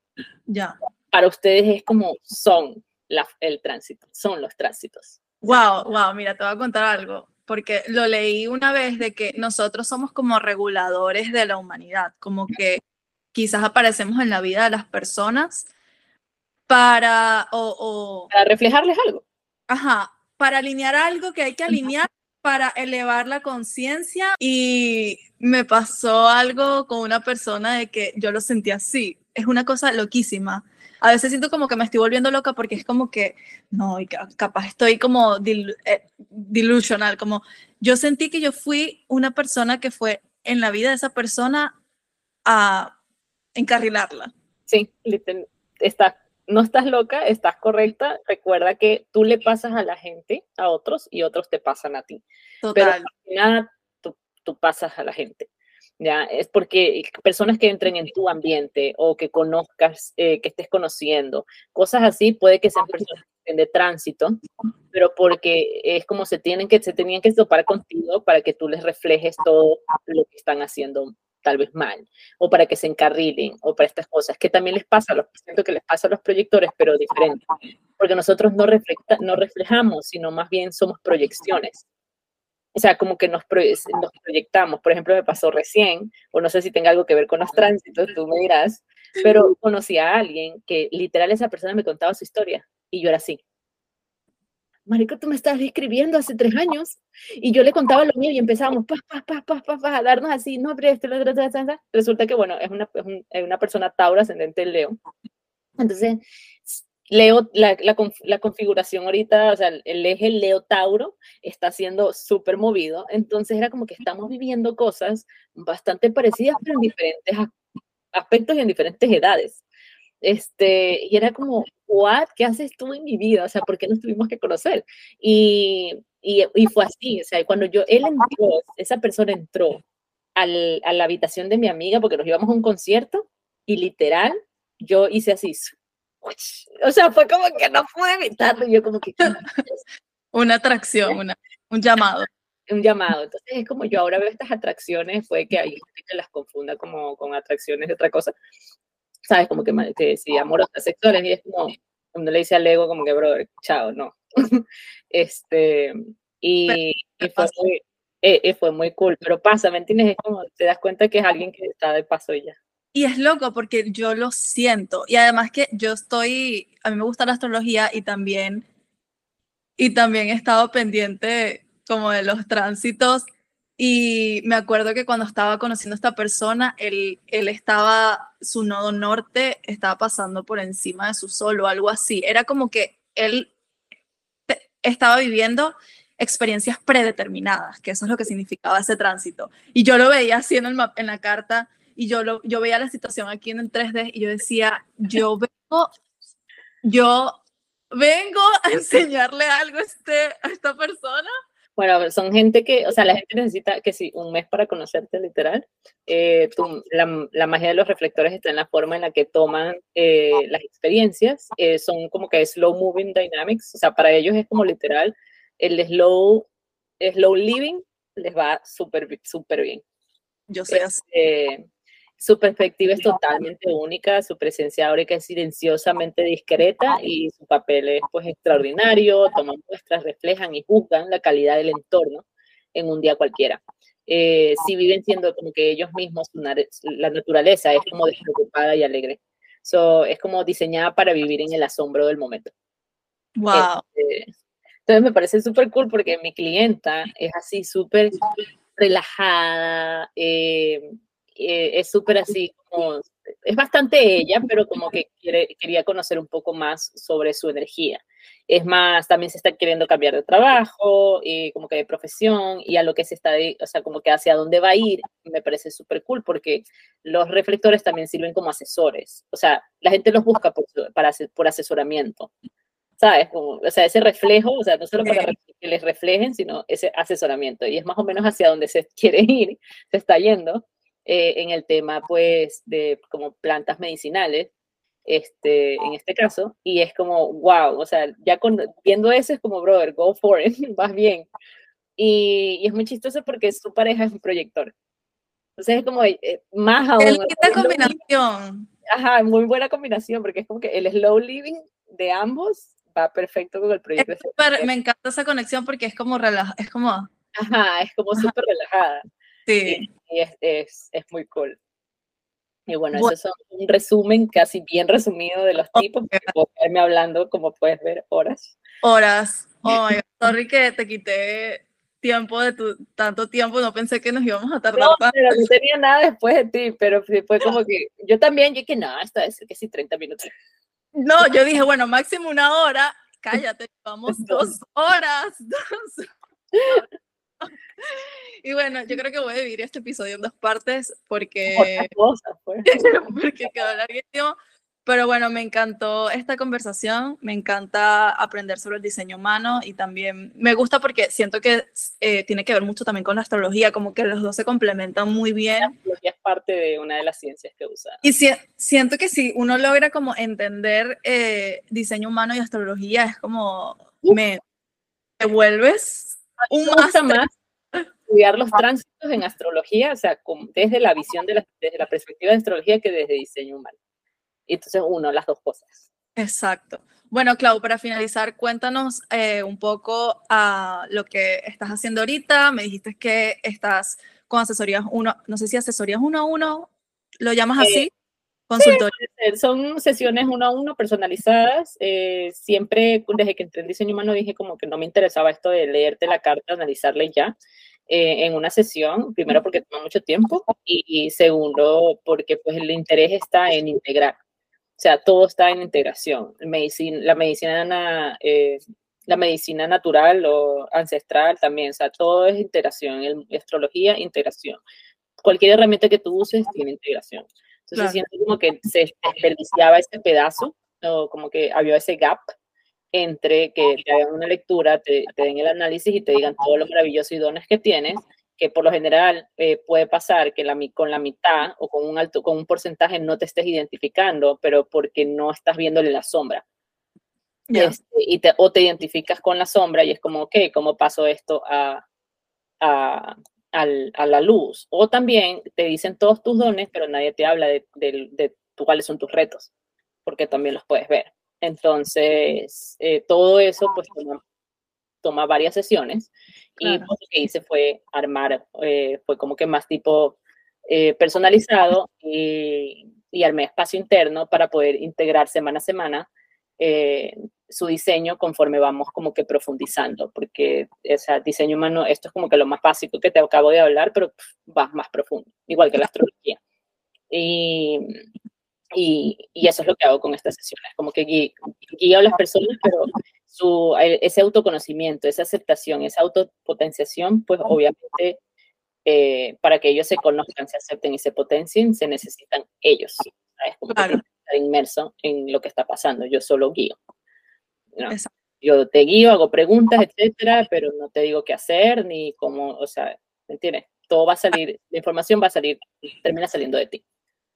Ya. Para ustedes es como son la, el tránsito, son los tránsitos. Wow, wow, mira, te voy a contar algo porque lo leí una vez de que nosotros somos como reguladores de la humanidad, como que quizás aparecemos en la vida de las personas para o, para reflejarles algo. Ajá, para alinear algo que hay que alinear para elevar la conciencia y me pasó algo con una persona de que yo lo sentí así. Es una cosa loquísima a veces siento como que me estoy volviendo loca porque es como que, no, capaz estoy como eh, delusional, como yo sentí que yo fui una persona que fue en la vida de esa persona a encarrilarla. Sí, está, no estás loca, estás correcta. Recuerda que tú le pasas a la gente, a otros, y otros te pasan a ti. Total. Pero nada, tú, tú pasas a la gente. ¿ya? Es porque personas que entren en tu ambiente o que conozcas, eh, que estés conociendo, cosas así, puede que sean personas de tránsito, pero porque es como se tienen que, se tenían que topar contigo para que tú les reflejes todo lo que están haciendo tal vez mal, o para que se encarrilen, o para estas cosas, que también les pasa, a los, siento que les pasa a los proyectores, pero diferente, porque nosotros no, refleja, no reflejamos, sino más bien somos proyecciones. o sea, como que nos, nos proyectamos. Por ejemplo, me pasó recién, o no sé si tenga algo que ver con los tránsitos, tú me dirás, pero conocí a alguien que literal esa persona me contaba su historia y yo era así. Marico, tú me estás escribiendo hace tres años y yo le contaba lo mío y empezábamos pa, pa, pa, pa, a darnos así, no, pero esto, resulta que, bueno, es una, es una persona Tauro ascendente en Leo. Entonces, Leo, la, la, la, configuración ahorita, o sea, el eje Leo-Tauro está siendo súper movido, entonces era como que estamos viviendo cosas bastante parecidas, pero en diferentes aspectos y en diferentes edades. Este, y era como, what, ¿qué haces tú en mi vida? O sea, ¿por qué nos tuvimos que conocer? Y, y, y fue así, o sea, cuando yo, él entró, esa persona entró al, a la habitación de mi amiga porque nos íbamos a un concierto y literal, yo hice así, o sea, fue como que no pude evitarlo. Yo como que... una atracción, una, un llamado. Un llamado. Entonces es como yo ahora veo estas atracciones, fue que hay gente que las confunda como con atracciones de otra cosa. ¿Sabes? Como que, que sí, amorosas sexuales. Y es como, cuando le dice al ego como que, bro, chao, no. este, y, y fue, muy, eh, fue muy cool. Pero pasa, ¿me entiendes? Es como, te das cuenta que es alguien que está de paso y ya. Y es loco porque yo lo siento. Y además que yo estoy, a mí me gusta la astrología y también, y también he estado pendiente como de los tránsitos. Y me acuerdo que cuando estaba conociendo a esta persona, él, él estaba, su nodo norte estaba pasando por encima de su sol o algo así. Era como que él estaba viviendo experiencias predeterminadas, que eso es lo que significaba ese tránsito. Y yo lo veía así en, el, en la carta y yo, lo, yo veía la situación aquí en el 3D y yo decía, yo vengo, yo vengo a enseñarle algo a, este, a esta persona. Bueno, son gente que, o sea, la gente necesita que sí, un mes para conocerte literal. Eh, la, la, magia de los reflectores está en la forma en la que toman eh, las experiencias. Eh, son como que slow moving dynamics, o sea, para ellos es como literal el slow, slow living les va súper, súper bien. Yo sé así. Su perspectiva es totalmente única, su presencia áurica es silenciosamente discreta y su papel es pues extraordinario, toman muestras, reflejan y juzgan la calidad del entorno en un día cualquiera. Eh, si viven siendo como que ellos mismos, la naturaleza es como despreocupada y alegre. So, es como diseñada para vivir en el asombro del momento. Wow. Este, entonces me parece súper cool porque mi clienta es así súper relajada, eh, eh, es súper así como, es bastante ella, pero como que quiere, quería conocer un poco más sobre su energía. Es más, también se está queriendo cambiar de trabajo y como que de profesión y a lo que se está, o sea, como que hacia dónde va a ir, me parece súper cool porque los reflectores también sirven como asesores. O sea, la gente los busca por, para, por asesoramiento. ¿Sabes? Como, o sea, ese reflejo, o sea, no solo para que les reflejen, sino ese asesoramiento. Y es más o menos hacia donde se quiere ir, se está yendo. Eh, en el tema, pues, de como plantas medicinales, este, en este caso, y es como, wow, o sea, ya con, viendo eso es como, brother, go for it, vas bien. Y, y, es muy chistoso porque su pareja es un proyector. Entonces es como, eh, más aún. Qué combinación. Ajá, muy buena combinación, porque es como que el slow living de ambos va perfecto con el proyecto. me encanta esa conexión porque es como relaja, es como... Ajá, es como súper relajada. Sí. Y, es, es, es, muy cool. Y bueno, eso es un resumen casi bien resumido de los tipos, porque puedo quedarme hablando, como puedes ver, horas. Horas. Oh, sorry que te quité tiempo de tu, tanto tiempo, no pensé que nos íbamos a tardar no, Pero no tenía nada después de ti, pero fue como que yo también, yo que no, esta vez que sí, 30 minutos. No, yo dije, bueno, máximo una hora, cállate, vamos dos horas. Dos. Y bueno, yo creo que voy a dividir este episodio en dos partes porque, pues. porque quedó larguísimo. Pero bueno, me encantó esta conversación, me encanta aprender sobre el diseño humano y también me gusta porque siento que eh, tiene que ver mucho también con la astrología, como que los dos se complementan muy bien. La astrología es parte de una de las ciencias que usa. Y siento que si uno logra como entender eh, diseño humano y astrología, es como me te vuelves un más estudiar los tránsitos en astrología, o sea, desde la visión, de la, desde la perspectiva de astrología que desde diseño humano. Entonces, uno, las dos cosas. Exacto. Bueno, Clau, para finalizar, cuéntanos eh, un poco a lo que estás haciendo ahorita. Me dijiste que estás con asesorías uno, no sé si asesorías uno a uno, ¿lo llamas así? Eh, Consultoría. son sesiones uno a uno personalizadas. Eh, siempre, desde que entré en diseño humano, dije como que no me interesaba esto de leerte la carta, analizarla y ya. Eh, en una sesión, primero porque toma mucho tiempo y, segundo porque pues el interés está en integrar. O sea, todo está en integración. Medicina, la medicina eh, la medicina natural o ancestral también, o sea, todo es integración. El, astrología, integración. Cualquier herramienta que tú uses tiene integración. Entonces siento como que se desperdiciaba ese pedazo, o como que había ese gap entre que te hagan una lectura, te, den el análisis y te digan todos los maravillosos y dones que tienes, que por lo general eh, puede pasar que la, con la mitad o con un alto, con un porcentaje no te estés identificando, pero porque no estás viéndole la sombra. Este, y te, o te identificas con la sombra y es como, ok, ¿cómo paso esto a, a, a la luz? O también te dicen todos tus dones, pero nadie te habla de, de, de cuáles son tus retos, porque también los puedes ver. Entonces, eh, todo eso pues toma, varias sesiones y pues, lo que hice fue armar, eh, fue como que más tipo eh, personalizado y, y, armé espacio interno para poder integrar semana a semana su diseño conforme vamos como que profundizando, porque ese diseño humano, esto es como que lo más básico que te acabo de hablar, pero va más profundo, igual que la astrología. Y, y, eso es lo que hago con estas sesiones, como que guío, a las personas, pero su, ese autoconocimiento, esa aceptación, esa autopotenciación, pues obviamente eh, para que ellos se conozcan, se acepten y se potencien, se necesitan ellos. Es como que estar inmerso en lo que está pasando, yo solo guío. Yo te guío, hago preguntas, etcétera, pero no te digo qué hacer ni cómo, o sea, ¿me entiendes? Todo va a salir, la información va a salir, termina saliendo de ti.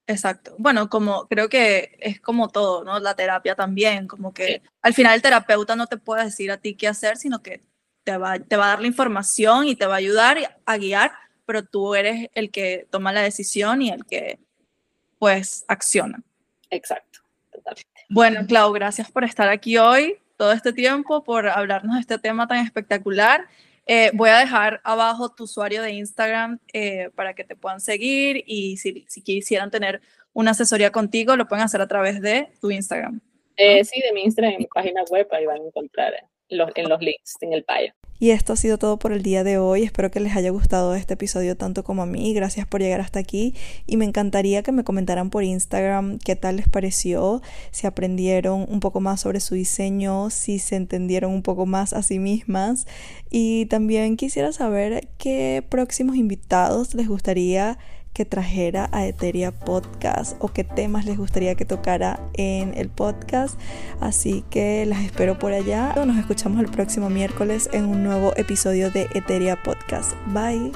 Exacto. Bueno, como creo que es como todo, ¿no? La terapia también, como que al final el terapeuta no te puede decir a ti qué hacer, sino que te va, te va a dar la información y te va a ayudar a guiar, pero tú eres el que toma la decisión y el que, pues, acciona. Exacto, totalmente. Bueno, Clau, gracias por estar aquí hoy, todo este tiempo, por hablarnos de este tema tan espectacular. Eh, voy a dejar abajo tu usuario de Instagram eh, para que te puedan seguir y si, si, quisieran tener una asesoría contigo, lo pueden hacer a través de tu Instagram. Eh, sí, de mi Instagram, en mi página web, ahí van a encontrar los, en los links, en el bio. Y esto ha sido todo por el día de hoy. Espero que les haya gustado este episodio tanto como a mí. Gracias por llegar hasta aquí. Y me encantaría que me comentaran por Instagram qué tal les pareció, si aprendieron un poco más sobre su diseño, si se entendieron un poco más a sí mismas. Y también quisiera saber qué próximos invitados les gustaría que trajera a Eteria Podcast o qué temas les gustaría que tocara en el podcast. Así que las espero por allá. Nos escuchamos el próximo miércoles en un nuevo episodio de Eteria Podcast. Bye.